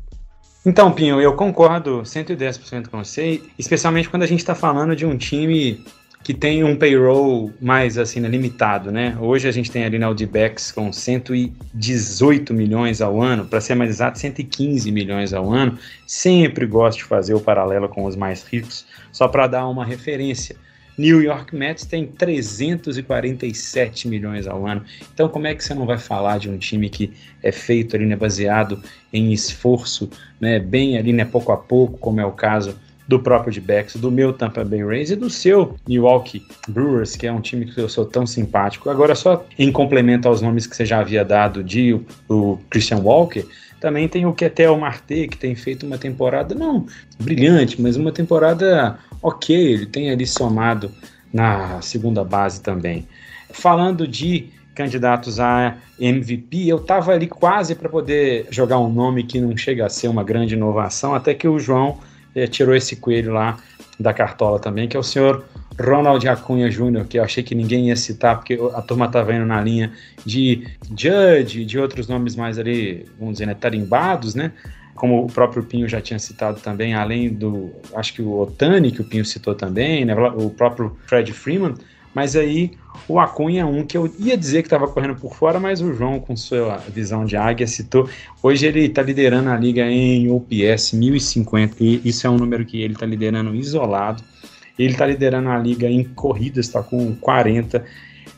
Então, Pinho, eu concordo 110% com você, especialmente quando a gente está falando de um time que tem um payroll mais assim, limitado, né? Hoje a gente tem ali na Audibex com 118 milhões ao ano, para ser mais exato, 115 milhões ao ano. Sempre gosto de fazer o paralelo com os mais ricos, só para dar uma referência. New York Mets tem 347 milhões ao ano. Então, como é que você não vai falar de um time que é feito ali, né, baseado em esforço, né, bem ali, né, pouco a pouco, como é o caso do próprio de Bex, do meu Tampa Bay Rays e do seu Milwaukee Brewers, que é um time que eu sou tão simpático. Agora, só em complemento aos nomes que você já havia dado de o, o Christian Walker, também tem o Ketel Marte, que tem feito uma temporada, não brilhante, mas uma temporada ok, ele tem ali somado na segunda base também. Falando de candidatos a MVP, eu estava ali quase para poder jogar um nome que não chega a ser uma grande inovação, até que o João é, tirou esse coelho lá da cartola também, que é o senhor Ronald Acunha Jr., que eu achei que ninguém ia citar, porque a turma estava indo na linha de Judge, de outros nomes mais ali, vamos dizer, né, tarimbados, né? Como o próprio Pinho já tinha citado também, além do, acho que o Otani, que o Pinho citou também, né, o próprio Fred Freeman, mas aí o Acunha é um que eu ia dizer que estava correndo por fora, mas o João, com sua visão de águia, citou. Hoje ele está liderando a liga em OPS 1050, e isso é um número que ele está liderando isolado. Ele está liderando a liga em corridas, está com 40.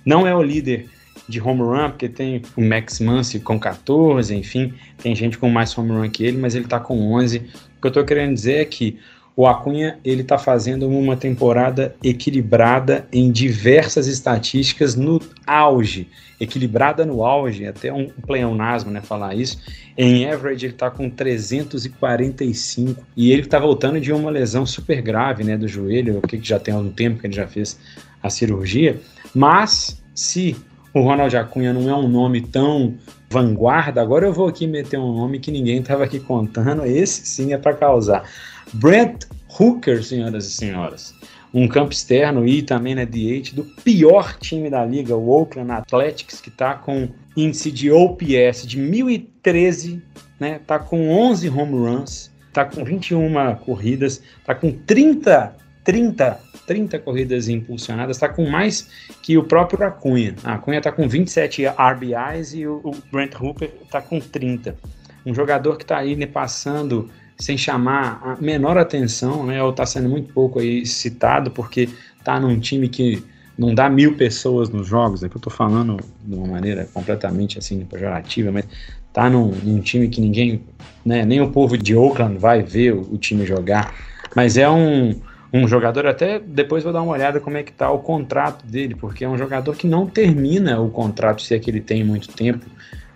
Não é o líder de home run, porque tem o Max Muncy com 14, enfim, tem gente com mais home run que ele, mas ele está com 11. O que eu estou querendo dizer é que o Acunha ele está fazendo uma temporada equilibrada em diversas estatísticas no auge, equilibrada no auge, até um pleonasmo, né, falar isso. Em average ele está com 345 e ele está voltando de uma lesão super grave, né, do joelho, o que já tem algum tempo que ele já fez a cirurgia. Mas se o Ronald Acunha não é um nome tão vanguarda, agora eu vou aqui meter um nome que ninguém estava aqui contando, esse sim é para causar. Brent Hooker, senhoras e senhores. Um campo externo e também na DH do pior time da liga, o Oakland Athletics, que está com índice de OPS de 1013, né? Tá com 11 home runs, tá com 21 corridas, tá com 30 30 30 corridas impulsionadas, está com mais que o próprio Acunha. A Acunha está com 27 RBIs e o, o Brent Hooper está com 30. Um jogador que está aí né, passando sem chamar a menor atenção, né? Ou está sendo muito pouco aí citado porque está num time que não dá mil pessoas nos jogos, é que eu estou falando de uma maneira completamente assim pejorativa, mas tá num, num, time que ninguém, né, nem o povo de Oakland vai ver o, o, time jogar, mas é um, um jogador, até depois vou dar uma olhada como é que tá o contrato dele, porque é um jogador que não termina o contrato, se é que ele tem muito tempo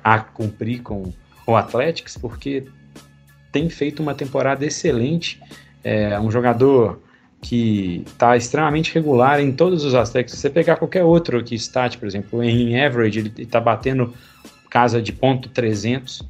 a cumprir com o Athletics, porque tem feito uma temporada excelente. É um jogador que está extremamente regular em todos os aspectos. Se você pegar qualquer outro que stat, por exemplo, em average, ele está batendo casa de ponto 300.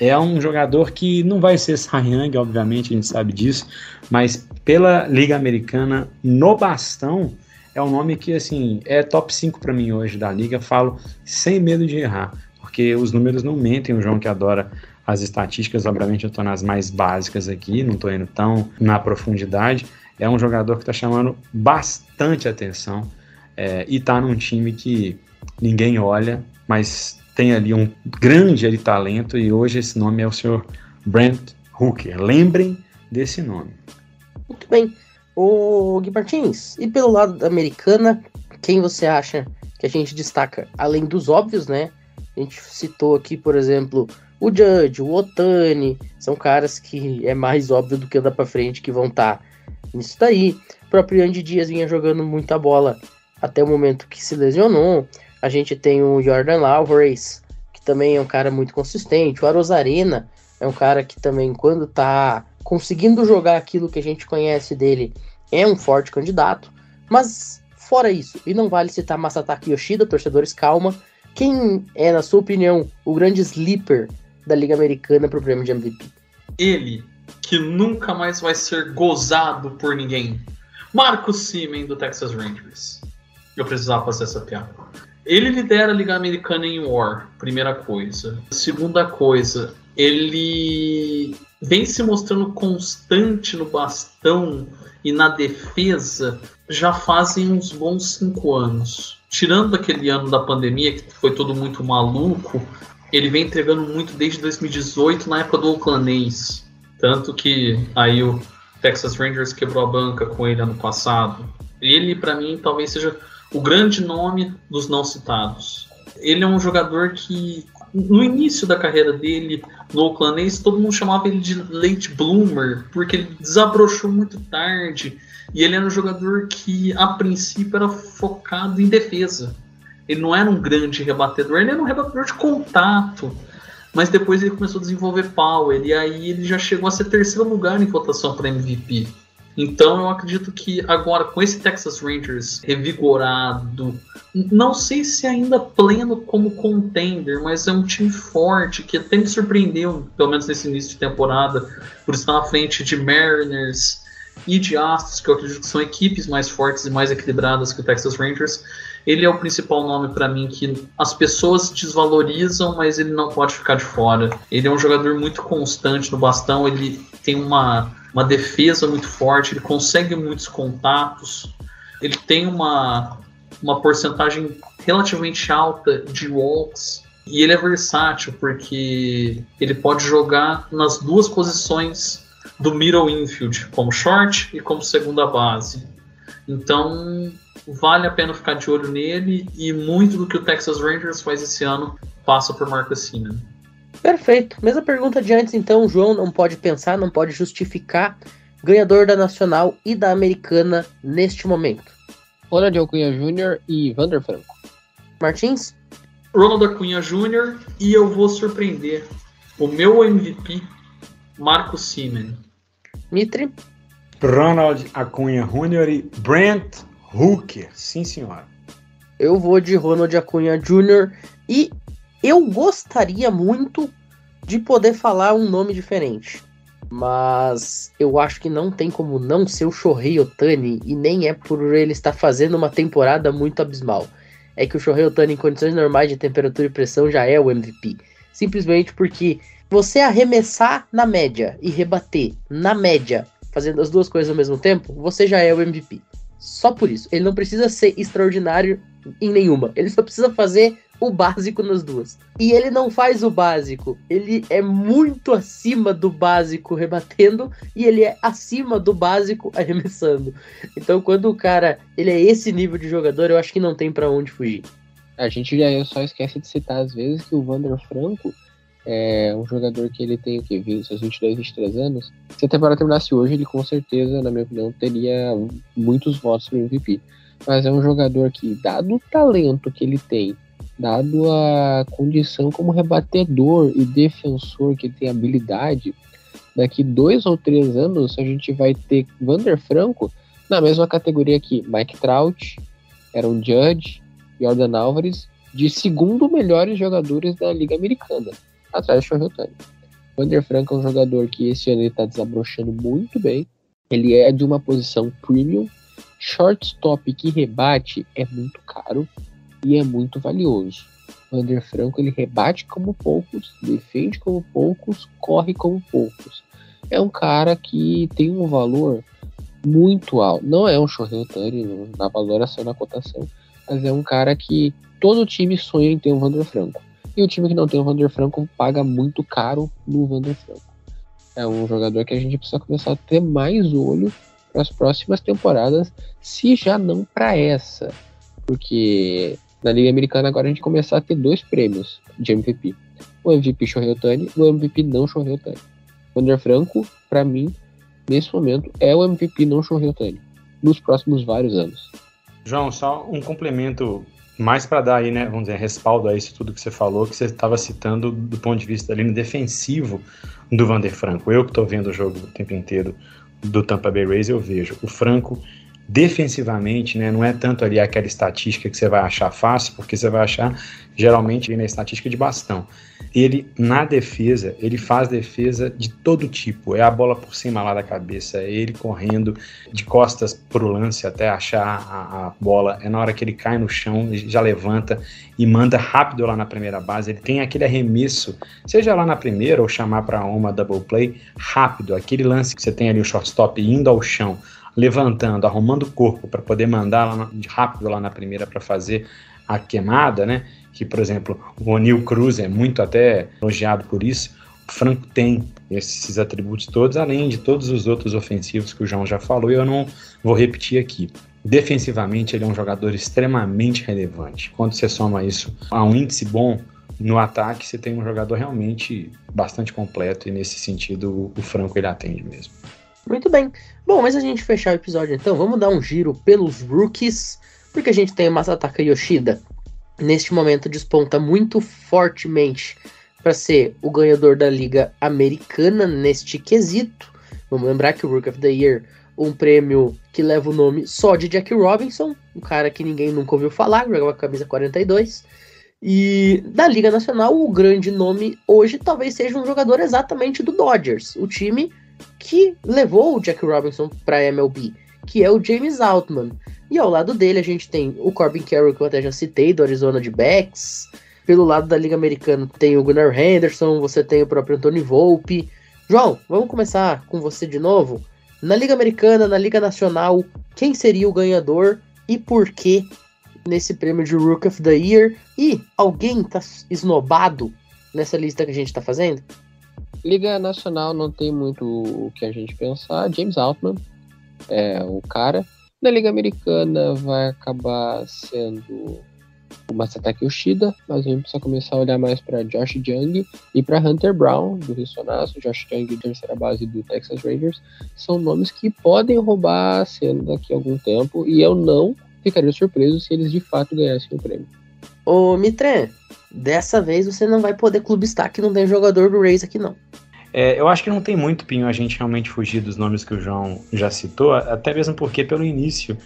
É um jogador que não vai ser Young, obviamente, a gente sabe disso, mas pela Liga Americana, no bastão, é um nome que, assim, é top 5 para mim hoje da Liga, falo sem medo de errar, porque os números não mentem, o João que adora as estatísticas, obviamente eu estou nas mais básicas aqui, não estou indo tão na profundidade. É um jogador que está chamando bastante atenção é, e está num time que ninguém olha, mas tem ali um grande ali, talento e hoje esse nome é o senhor Brent Hooker. Lembrem desse nome. Muito bem. O Gui Martins, e pelo lado da americana, quem você acha que a gente destaca? Além dos óbvios, né? A gente citou aqui, por exemplo, o Judge, o Otani, são caras que é mais óbvio do que andar para frente que vão estar tá nisso daí. O próprio Andy Dias vinha jogando muita bola até o momento que se lesionou. A gente tem o Jordan Alvarez, que também é um cara muito consistente. O Arozarena é um cara que também, quando tá conseguindo jogar aquilo que a gente conhece dele, é um forte candidato. Mas fora isso, e não vale citar Masataki Yoshida, torcedores, calma. Quem é, na sua opinião, o grande sleeper da Liga Americana para o prêmio de MVP? Ele, que nunca mais vai ser gozado por ninguém. Marcos Simen, do Texas Rangers. Eu precisava fazer essa piada. Ele lidera a Liga Americana em War, primeira coisa. Segunda coisa, ele vem se mostrando constante no bastão e na defesa já fazem uns bons cinco anos. Tirando aquele ano da pandemia, que foi todo muito maluco, ele vem entregando muito desde 2018, na época do Oakland A's. Tanto que aí o Texas Rangers quebrou a banca com ele ano passado. Ele, para mim, talvez seja o grande nome dos não citados. Ele é um jogador que, no início da carreira dele, no Oakland A's, todo mundo chamava ele de late bloomer, porque ele desabrochou muito tarde. E ele era um jogador que, a princípio, era focado em defesa. Ele não era um grande rebatedor, ele era um rebatedor de contato. Mas depois ele começou a desenvolver power, e aí ele já chegou a ser terceiro lugar em votação para MVP. Então eu acredito que agora, com esse Texas Rangers revigorado, não sei se ainda pleno como contender, mas é um time forte que até me surpreendeu, pelo menos nesse início de temporada, por estar na frente de Mariners e de Astros, que eu acredito que são equipes mais fortes e mais equilibradas que o Texas Rangers. Ele é o principal nome para mim que as pessoas desvalorizam, mas ele não pode ficar de fora. Ele é um jogador muito constante no bastão, ele tem uma uma defesa muito forte, ele consegue muitos contatos, ele tem uma, uma porcentagem relativamente alta de walks e ele é versátil porque ele pode jogar nas duas posições do middle infield, como short e como segunda base. Então, vale a pena ficar de olho nele e muito do que o Texas Rangers faz esse ano passa por Marcus Simeon. Perfeito. Mesma pergunta de antes, então. O João não pode pensar, não pode justificar ganhador da Nacional e da Americana neste momento. Ronald Acunha Jr. e Vander Franco. Martins? Ronald Acunha Jr. e eu vou surpreender. O meu MVP, Marco Simen. Mitre? Ronald Acunha Jr. e Brent Hooker. Sim, senhora. Eu vou de Ronald Acunha Jr. e eu gostaria muito de poder falar um nome diferente. Mas eu acho que não tem como não ser o Shohei Otani e nem é por ele estar fazendo uma temporada muito abismal. É que o Shohei Otani em condições normais de temperatura e pressão já é o MVP. Simplesmente porque você arremessar na média e rebater na média, fazendo as duas coisas ao mesmo tempo, você já é o MVP. Só por isso. Ele não precisa ser extraordinário em nenhuma. Ele só precisa fazer o básico nas duas. E ele não faz o básico, ele é muito acima do básico rebatendo e ele é acima do básico arremessando. Então quando o cara, ele é esse nível de jogador, eu acho que não tem para onde fugir. A gente já só esquece de citar às vezes que o Wander Franco é um jogador que ele tem o que, seus 22, 23 anos. Se a temporada terminasse hoje, ele com certeza, na minha opinião, teria muitos votos para MVP. Mas é um jogador que, dado o talento que ele tem dado a condição como rebatedor e defensor que tem habilidade, daqui dois ou três anos a gente vai ter Vander Franco na mesma categoria que Mike Trout, Aaron Judge, Jordan Álvares, de segundo melhores jogadores da Liga Americana, atrás de Shohei Otani. Vander Franco é um jogador que esse ano está desabrochando muito bem. Ele é de uma posição premium. Shortstop que rebate é muito caro e é muito valioso. O Wander Franco ele rebate como poucos, defende como poucos, corre como poucos. É um cara que tem um valor muito alto. Não é um Shohei na valoração na cotação, mas é um cara que todo time sonha em ter um Wander Franco. E o time que não tem um Wander Franco paga muito caro no Wander Franco. É um jogador que a gente precisa começar a ter mais olho para as próximas temporadas, se já não para essa. Porque na Liga Americana agora a gente começar a ter dois prêmios de MVP. O MVP Shohei Otani e o MVP não Shohei Otani. Wander Franco, para mim, nesse momento, é o MVP não Shohei Otani. Nos próximos vários anos. João, só um complemento mais para dar aí, né, vamos dizer, respaldo a isso tudo que você falou, que você estava citando do ponto de vista ali no defensivo do Vander Franco. Eu que estou vendo o jogo o tempo inteiro do Tampa Bay Rays, eu vejo o Franco defensivamente, né, não é tanto ali aquela estatística que você vai achar fácil, porque você vai achar geralmente na estatística de bastão. ele na defesa, ele faz defesa de todo tipo. É a bola por cima lá da cabeça, é ele correndo de costas pro lance até achar a, a bola. É na hora que ele cai no chão, já levanta e manda rápido lá na primeira base. Ele tem aquele arremesso, seja lá na primeira ou chamar para uma double play, rápido. Aquele lance que você tem ali o shortstop indo ao chão, levantando, arrumando o corpo para poder mandar lá na, rápido lá na primeira para fazer a queimada, né? que, por exemplo, o O'Neill Cruz é muito até elogiado por isso. O Franco tem esses atributos todos, além de todos os outros ofensivos que o João já falou, e eu não vou repetir aqui. Defensivamente, ele é um jogador extremamente relevante. Quando você soma isso a um índice bom no ataque, você tem um jogador realmente bastante completo, e nesse sentido, o Franco ele atende mesmo. Muito bem. Bom, mas a gente fechar o episódio então, vamos dar um giro pelos rookies, porque a gente tem o Masataka Yoshida, neste momento desponta muito fortemente para ser o ganhador da Liga Americana neste quesito. Vamos lembrar que o Rook of the Year, um prêmio que leva o nome só de Jack Robinson, um cara que ninguém nunca ouviu falar, jogava camisa 42. E da Liga Nacional, o grande nome hoje talvez seja um jogador exatamente do Dodgers, o time que levou o Jack Robinson para MLB, que é o James Altman. E ao lado dele a gente tem o Corbin Carroll, que eu até já citei, do Arizona de Backs. Pelo lado da Liga Americana tem o Gunnar Henderson, você tem o próprio Anthony Volpe. João, vamos começar com você de novo. Na Liga Americana, na Liga Nacional, quem seria o ganhador e por que nesse prêmio de Rook of the Year? E alguém tá esnobado nessa lista que a gente tá fazendo? Liga Nacional não tem muito o que a gente pensar. James Altman é o cara. Na Liga Americana vai acabar sendo o Masataki Yoshida, mas a gente precisa começar a olhar mais para Josh Young e para Hunter Brown, do Rissonaço, Josh Young, terceira base do Texas Rangers, são nomes que podem roubar a cena daqui a algum tempo, e eu não ficaria surpreso se eles de fato ganhassem o prêmio. Ô Mitre, dessa vez você não vai poder clubistar que não tem jogador do Rays aqui não. É, eu acho que não tem muito, Pinho, a gente realmente fugir dos nomes que o João já citou, até mesmo porque pelo início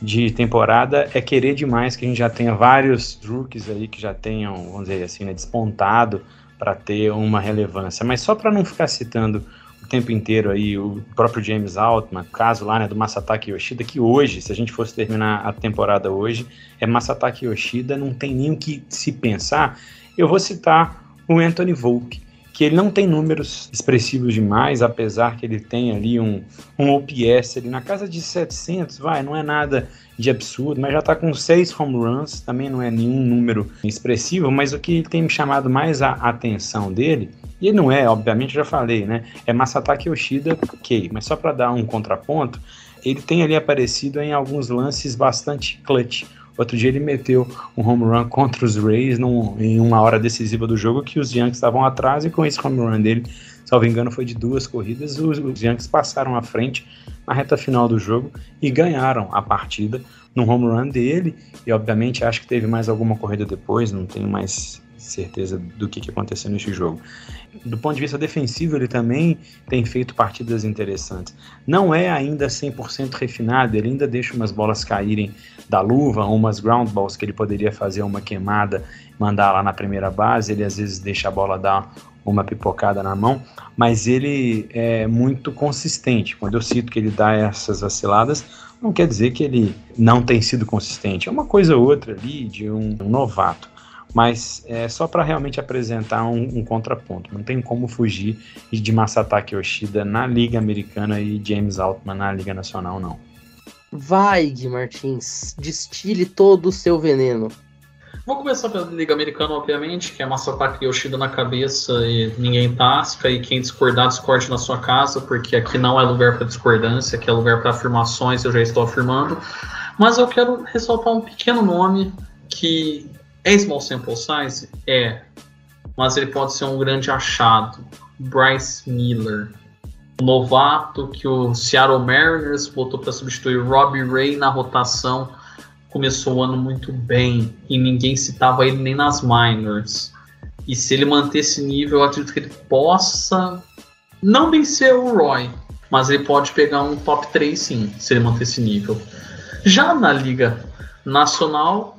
de temporada é querer demais que a gente já tenha vários rookies aí que já tenham, vamos dizer assim, né, despontado para ter uma relevância. Mas só para não ficar citando o tempo inteiro aí o próprio James Altman, caso lá né, do Masataki Yoshida, que hoje, se a gente fosse terminar a temporada hoje, é Masataki Yoshida, não tem nem o que se pensar. Eu vou citar o Anthony Volpe que ele não tem números expressivos demais, apesar que ele tem ali um, um OPS ali na casa de 700, vai, não é nada de absurdo, mas já está com seis home runs, também não é nenhum número expressivo, mas o que tem me chamado mais a atenção dele, e não é, obviamente, já falei, né, é Masataki Yoshida, ok, mas só para dar um contraponto, ele tem ali aparecido em alguns lances bastante clutch, Outro dia ele meteu um home run contra os Rays num, em uma hora decisiva do jogo que os Yankees estavam atrás e com esse home run dele, salvo engano, foi de duas corridas, os, os Yankees passaram à frente na reta final do jogo e ganharam a partida no home run dele. E obviamente acho que teve mais alguma corrida depois, não tenho mais certeza do que, que aconteceu nesse jogo. Do ponto de vista defensivo, ele também tem feito partidas interessantes. Não é ainda 100% refinado, ele ainda deixa umas bolas caírem da luva, umas ground balls que ele poderia fazer uma queimada, mandar lá na primeira base, ele às vezes deixa a bola dar uma pipocada na mão, mas ele é muito consistente. Quando eu cito que ele dá essas vaciladas, não quer dizer que ele não tem sido consistente. É uma coisa ou outra ali de um novato mas é só para realmente apresentar um, um, contraponto. Não tem como fugir de Masataki Yoshida na Liga Americana e James Altman na Liga Nacional, não. Vai, Gui Martins, destile todo o seu veneno. Vou começar pela Liga Americana, obviamente, que é Masataki Yoshida na cabeça e ninguém tasca, e quem discordar, discorde na sua casa, porque aqui não é lugar para discordância, aqui é lugar para afirmações, eu já estou afirmando. Mas eu quero ressaltar um pequeno nome que é small sample size? É. Mas ele pode ser um grande achado. Bryce Miller. Novato que o Seattle Mariners botou para substituir Robbie Ray na rotação. Começou o ano muito bem e ninguém citava ele nem nas minors. E se ele manter esse nível, eu acredito que ele possa não vencer o Roy, mas ele pode pegar um top 3 sim, se ele manter esse nível. Já na Liga Nacional,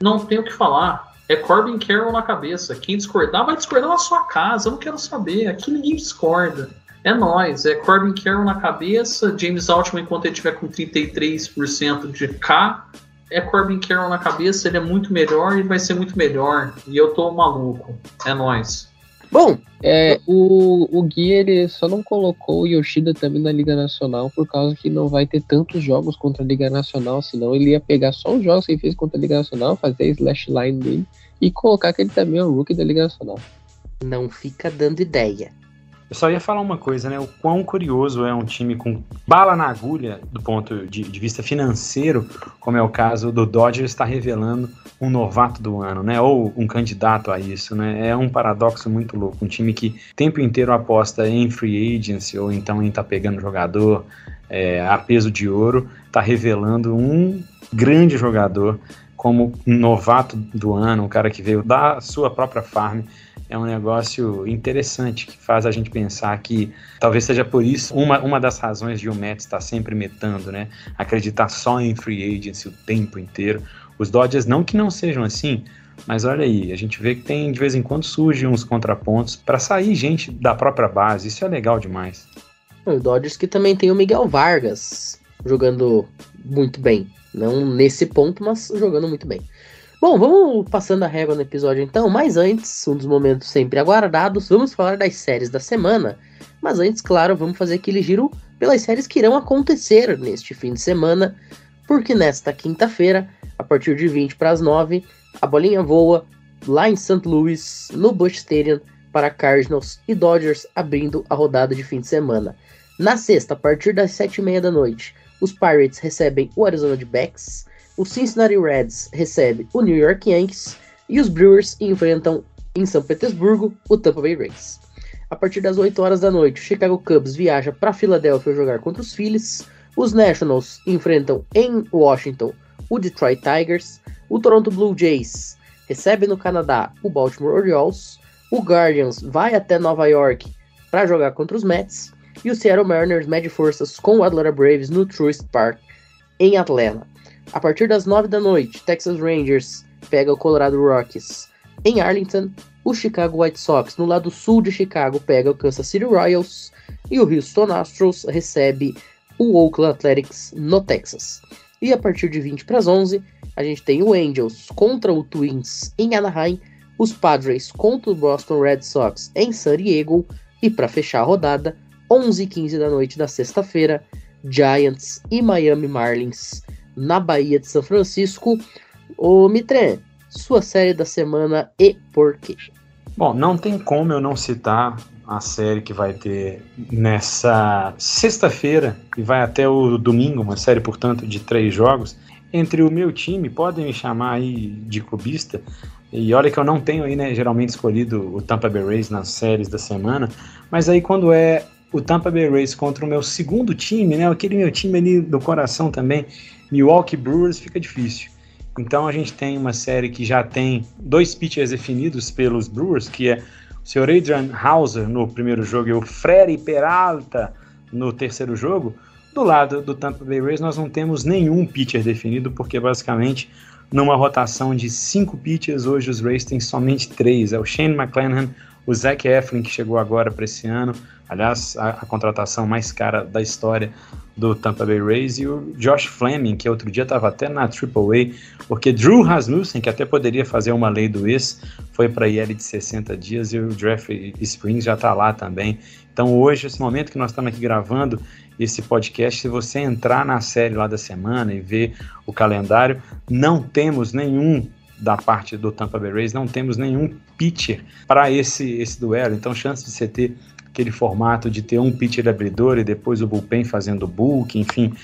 não tenho o que falar. É Corbin Carroll na cabeça. Quem discordar vai discordar na sua casa. Eu não quero saber. Aqui ninguém discorda. É nós. É Corbin Carroll na cabeça. James Altman, enquanto ele tiver com 33% de K, é Corbin Carroll na cabeça. Ele é muito melhor e vai ser muito melhor. E eu tô maluco. É nós. Bom, É, o, o Gui ele só não colocou o Yoshida também na Liga Nacional por causa que não vai ter tantos jogos contra a Liga Nacional, senão ele ia pegar só os jogos que ele fez contra a Liga Nacional, fazer a slash line dele e colocar que ele também é o rookie da Liga Nacional. não fica dando ideia. Eu só ia falar uma coisa, né? O quão curioso é um time com bala na agulha do ponto de, de vista financeiro, como é o caso do Dodgers, está revelando um novato do ano, né? Ou um candidato a isso, né? É um paradoxo muito louco. Um time que o tempo inteiro aposta em free agency ou então em tá pegando jogador é, a peso de ouro, está revelando um grande jogador como novato do ano, um cara que veio da sua própria farm é um negócio interessante que faz a gente pensar que talvez seja por isso uma, uma das razões de o Mets estar sempre metando, né? Acreditar só em free agency o tempo inteiro. Os Dodgers não que não sejam assim, mas olha aí, a gente vê que tem de vez em quando surgem uns contrapontos para sair gente da própria base. Isso é legal demais. O Dodgers que também tem o Miguel Vargas jogando muito bem. Não nesse ponto, mas jogando muito bem. Bom, vamos passando a régua no episódio então, mas antes, um dos momentos sempre aguardados, vamos falar das séries da semana. Mas antes, claro, vamos fazer aquele giro pelas séries que irão acontecer neste fim de semana, porque nesta quinta-feira, a partir de 20 para as 9, a bolinha voa lá em St. Louis, no Busch Stadium, para Cardinals e Dodgers abrindo a rodada de fim de semana. Na sexta, a partir das 7h30 da noite, os Pirates recebem o Arizona Diamondbacks, o Cincinnati Reds recebe o New York Yankees e os Brewers enfrentam em São Petersburgo o Tampa Bay Rays. A partir das 8 horas da noite, o Chicago Cubs viaja para Filadélfia jogar contra os Phillies, os Nationals enfrentam em Washington o Detroit Tigers, o Toronto Blue Jays recebe no Canadá o Baltimore Orioles, o Guardians vai até Nova York para jogar contra os Mets e o Seattle Mariners mede forças com o Atlanta Braves no Truist Park em Atlanta. A partir das 9 da noite, Texas Rangers pega o Colorado Rockies. Em Arlington, o Chicago White Sox, no lado sul de Chicago, pega o Kansas City Royals. E o Houston Astros recebe o Oakland Athletics no Texas. E a partir de 20 para as 11, a gente tem o Angels contra o Twins em Anaheim, os Padres contra o Boston Red Sox em San Diego. E para fechar a rodada, 11 h 15 da noite da sexta-feira, Giants e Miami Marlins na Bahia de São Francisco. Ô Mitre, sua série da semana e por quê? Bom, não tem como eu não citar a série que vai ter nessa sexta-feira e vai até o domingo, uma série, portanto, de três jogos. Entre o meu time, podem me chamar aí de clubista, e olha que eu não tenho aí, né, geralmente escolhido o Tampa Bay Rays nas séries da semana, mas aí quando é o Tampa Bay Rays contra o meu segundo time, né, aquele meu time ali do coração também, Milwaukee Brewers fica difícil. Então a gente tem uma série que já tem dois pitchers definidos pelos Brewers, que é o Sr. Adrian Hauser no primeiro jogo e o Freddy Peralta no terceiro jogo. Do lado do Tampa Bay Rays nós não temos nenhum pitcher definido, porque basicamente numa rotação de cinco pitchers, hoje os Rays têm somente três. É o Shane McClanahan, o Zach Eflin, que chegou agora para esse ano, aliás, a, a, contratação mais cara da história do Tampa Bay Rays, e o Josh Fleming, que outro dia estava até na AAA, porque Drew Rasmussen, que até poderia fazer uma lei do ex, foi para a IL de 60 dias, e o Jeffrey Springs já está lá também. Então hoje, esse momento que nós estamos aqui gravando esse podcast, se você entrar na série lá da semana e ver o calendário, não temos nenhum da parte do Tampa Bay Rays, não temos nenhum pitcher para esse, esse duelo, então chance de você ter aquele formato de ter um pitcher abridor e depois o bullpen fazendo bulk, enfim,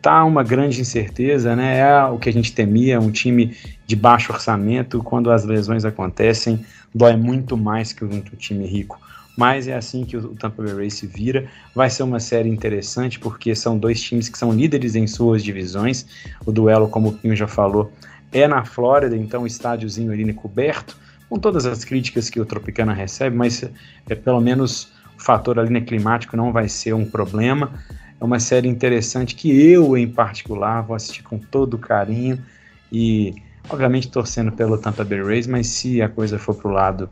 tá uma grande incerteza, né? É o que a gente temia, um time de baixo orçamento, quando as lesões acontecem, dói muito mais que um time rico. Mas é assim que o Tampa Bay Rays se vira. Vai ser uma série interessante porque são dois times que são líderes em suas divisões. O duelo, como o Pinho já falou, é na Flórida, então o estádiozinho ali coberto, com todas as críticas que o Tropicana recebe, mas é pelo menos fator ali climático não vai ser um problema. É uma série interessante que eu, em particular, vou assistir com todo carinho e Obviamente torcendo pelo Tampa Bay Rays, mas se a coisa for pro lado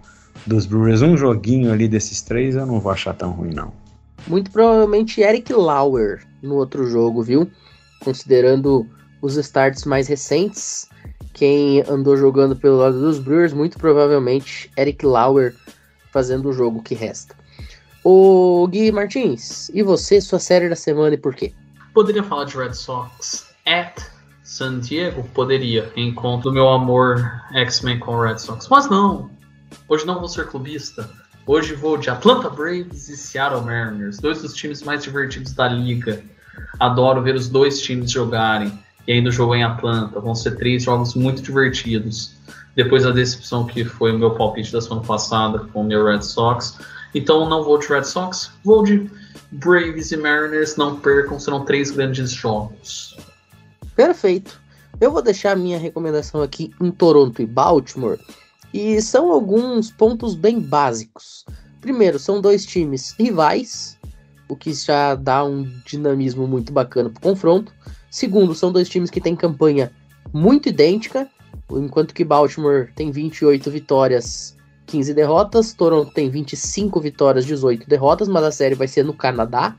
dos Brewers, um joguinho ali desses três, eu não vou achar tão ruim, não. Muito provavelmente Eric Lauer no outro jogo, viu? Considerando os starts mais recentes, quem andou jogando pelo lado dos Brewers, muito provavelmente Eric Lauer fazendo o jogo que resta. O Gui Martins, e você, sua série da semana e por quê? Poderia falar de Red Sox at San Diego? Poderia, em conta do meu amor X-Men com Red Sox. Mas não, hoje não vou ser clubista. Hoje vou de Atlanta Braves e Seattle Mariners, dois dos times mais divertidos da liga. Adoro ver os dois times jogarem. E ainda jogo em Atlanta. Vão ser três jogos muito divertidos. Depois da decepção que foi o meu palpite da semana passada com o meu Red Sox. Então não vou de Red Sox, vou de Braves e Mariners. Não percam, serão três grandes jogos. Perfeito. Eu vou deixar minha recomendação aqui em Toronto e Baltimore. E são alguns pontos bem básicos. Primeiro, são dois times rivais, o que já dá um dinamismo muito bacana para o confronto. Segundo, são dois times que têm campanha muito idêntica, enquanto que Baltimore tem 28 vitórias, 15 derrotas, Toronto tem 25 vitórias, 18 derrotas, mas a série vai ser no Canadá.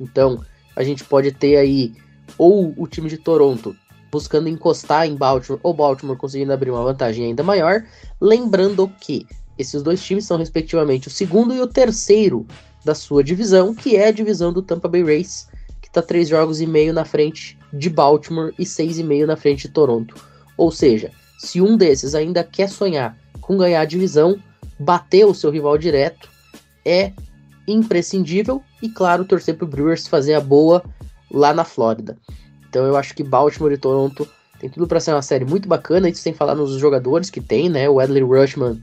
Então, a gente pode ter aí ou o time de Toronto buscando encostar em Baltimore ou Baltimore conseguindo abrir uma vantagem ainda maior, lembrando que esses dois times são respectivamente o segundo e o terceiro da sua divisão, que é a divisão do Tampa Bay Rays, que está três jogos e meio na frente de Baltimore e seis e meio na frente de Toronto. Ou seja, se um desses ainda quer sonhar com ganhar a divisão, bater o seu rival direto é imprescindível e claro torcer para o Brewers fazer a boa lá na Flórida. Então eu acho que Baltimore e Toronto tem tudo para ser uma série muito bacana, isso sem falar nos jogadores que tem, né? O Adley Rushman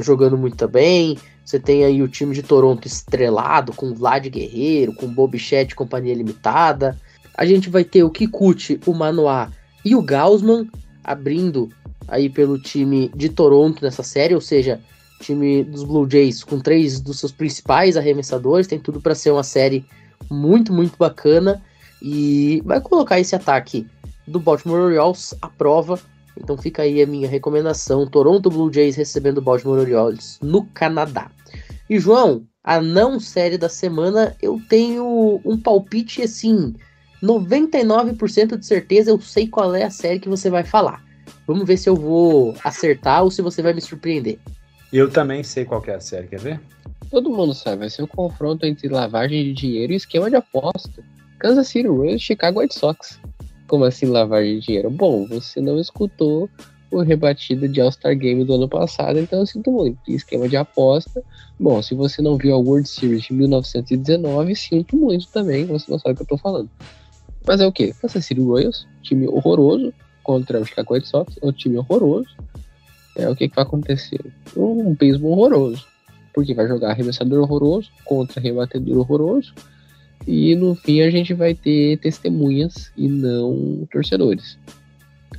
jogando muito bem, você tem aí o time de Toronto estrelado, com Vlad Guerreiro, com Bobichette Companhia Limitada. A gente vai ter o Kikuchi, o Manoá e o Gaussman abrindo aí pelo time de Toronto nessa série, ou seja, time dos Blue Jays com três dos seus principais arremessadores, tem tudo para ser uma série muito, muito bacana e vai colocar esse ataque do Baltimore Orioles à prova. Então fica aí a minha recomendação: Toronto Blue Jays recebendo o Baltimore Orioles no Canadá. E João, a não série da semana, eu tenho um palpite assim, 99% de certeza eu sei qual é a série que você vai falar. Vamos ver se eu vou acertar ou se você vai me surpreender. Eu também sei qual é a série, quer ver? Todo mundo sabe, vai ser um confronto entre lavagem de dinheiro e esquema de aposta. Kansas City Royals e Chicago White Sox. Como assim lavagem de dinheiro? Bom, você não escutou o rebatido de All-Star Game do ano passado, então eu sinto muito. Esquema de aposta. Bom, se você não viu a World Series de 1919, sinto muito também, você não sabe o que eu tô falando. Mas é o que? Kansas City Royals, time horroroso, contra o Chicago White Sox, é um time horroroso. É o que, que vai acontecer? Um beisebol horroroso. Porque vai jogar arremessador horroroso contra rebatedor horroroso. E no fim a gente vai ter testemunhas e não torcedores.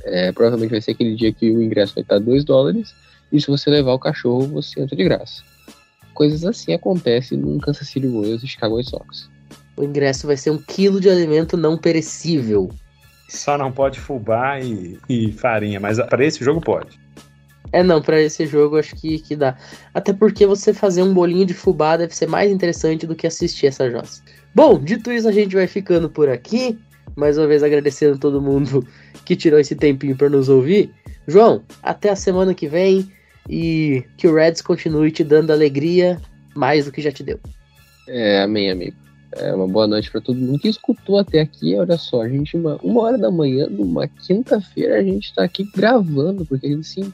É, provavelmente vai ser aquele dia que o ingresso vai estar 2 dólares. E se você levar o cachorro, você entra de graça. Coisas assim acontecem no Kansas City Royals e Chicago White Sox. O ingresso vai ser um quilo de alimento não perecível. Só não pode fubá e, e farinha, mas para esse jogo pode. É, não, para esse jogo acho que, que dá. Até porque você fazer um bolinho de fubá deve ser mais interessante do que assistir essa jossa. Bom, dito isso, a gente vai ficando por aqui. Mais uma vez agradecendo todo mundo que tirou esse tempinho para nos ouvir. João, até a semana que vem e que o Reds continue te dando alegria mais do que já te deu. É, amém, amigo. É uma boa noite para todo mundo que escutou até aqui. Olha só, a gente, uma, uma hora da manhã, numa quinta-feira, a gente está aqui gravando, porque a gente se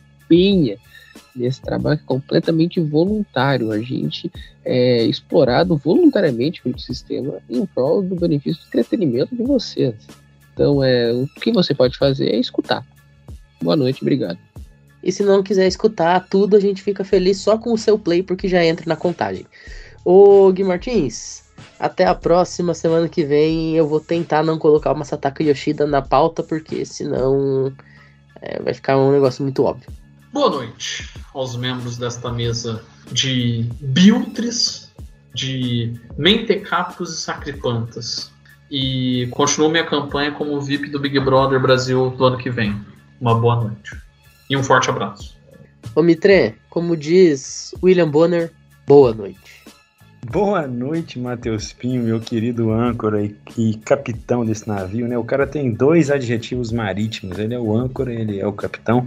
nesse trabalho completamente voluntário. A gente é explorado voluntariamente pelo sistema em prol do benefício do entretenimento de vocês. Então, é, o que você pode fazer é escutar. Boa noite, obrigado. E se não quiser escutar tudo, a gente fica feliz só com o seu play, porque já entra na contagem. Ô Gui Martins, até a próxima semana que vem. Eu vou tentar não colocar uma Sataka Yoshida na pauta, porque senão é, vai ficar um negócio muito óbvio. Boa noite aos membros desta mesa de Biltres, de Mentecaptos e Sacripantas. E continuo minha campanha como VIP do Big Brother Brasil do ano que vem. Uma boa noite. E um forte abraço. Ô Mitre, como diz William Bonner, boa noite. Boa noite, Matheus Pinho, meu querido âncora e, e, capitão desse navio, né? O cara tem dois adjetivos marítimos, ele é o âncora, ele é o capitão.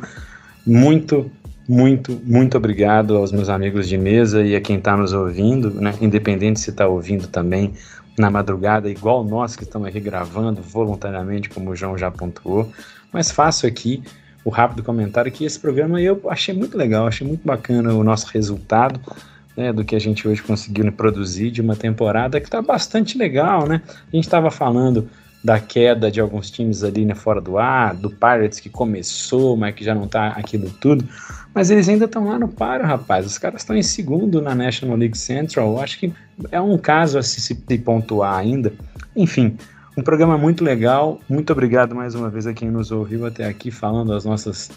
Muito, muito, muito obrigado aos meus amigos de mesa e a quem está nos ouvindo, né? Independente se está ouvindo também na madrugada, igual nós que estamos aqui gravando voluntariamente, como o João já pontuou. Mas faço aqui o rápido comentário que esse programa eu achei muito legal, achei muito bacana o nosso resultado. Né, do que a gente hoje conseguiu produzir de uma temporada que está bastante legal, né? A gente estava falando da queda de alguns times ali né, fora do ar, do Pirates que começou, mas que já não está aquilo tudo. Mas eles ainda estão lá no páreo, rapaz. Os caras estão em segundo na National League Central. Acho que é um caso a se, se pontuar ainda. Enfim, um programa muito legal. Muito obrigado mais uma vez a quem nos ouviu até aqui falando as nossas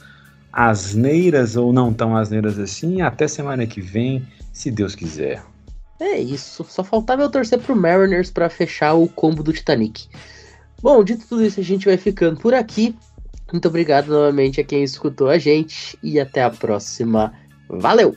asneiras ou não tão asneiras assim. Até semana que vem, se Deus quiser. É isso. Só faltava eu torcer pro Mariners para fechar o combo do Titanic. Bom, dito tudo isso, a gente vai ficando por aqui. Muito obrigado novamente a quem escutou a gente e até a próxima. Valeu!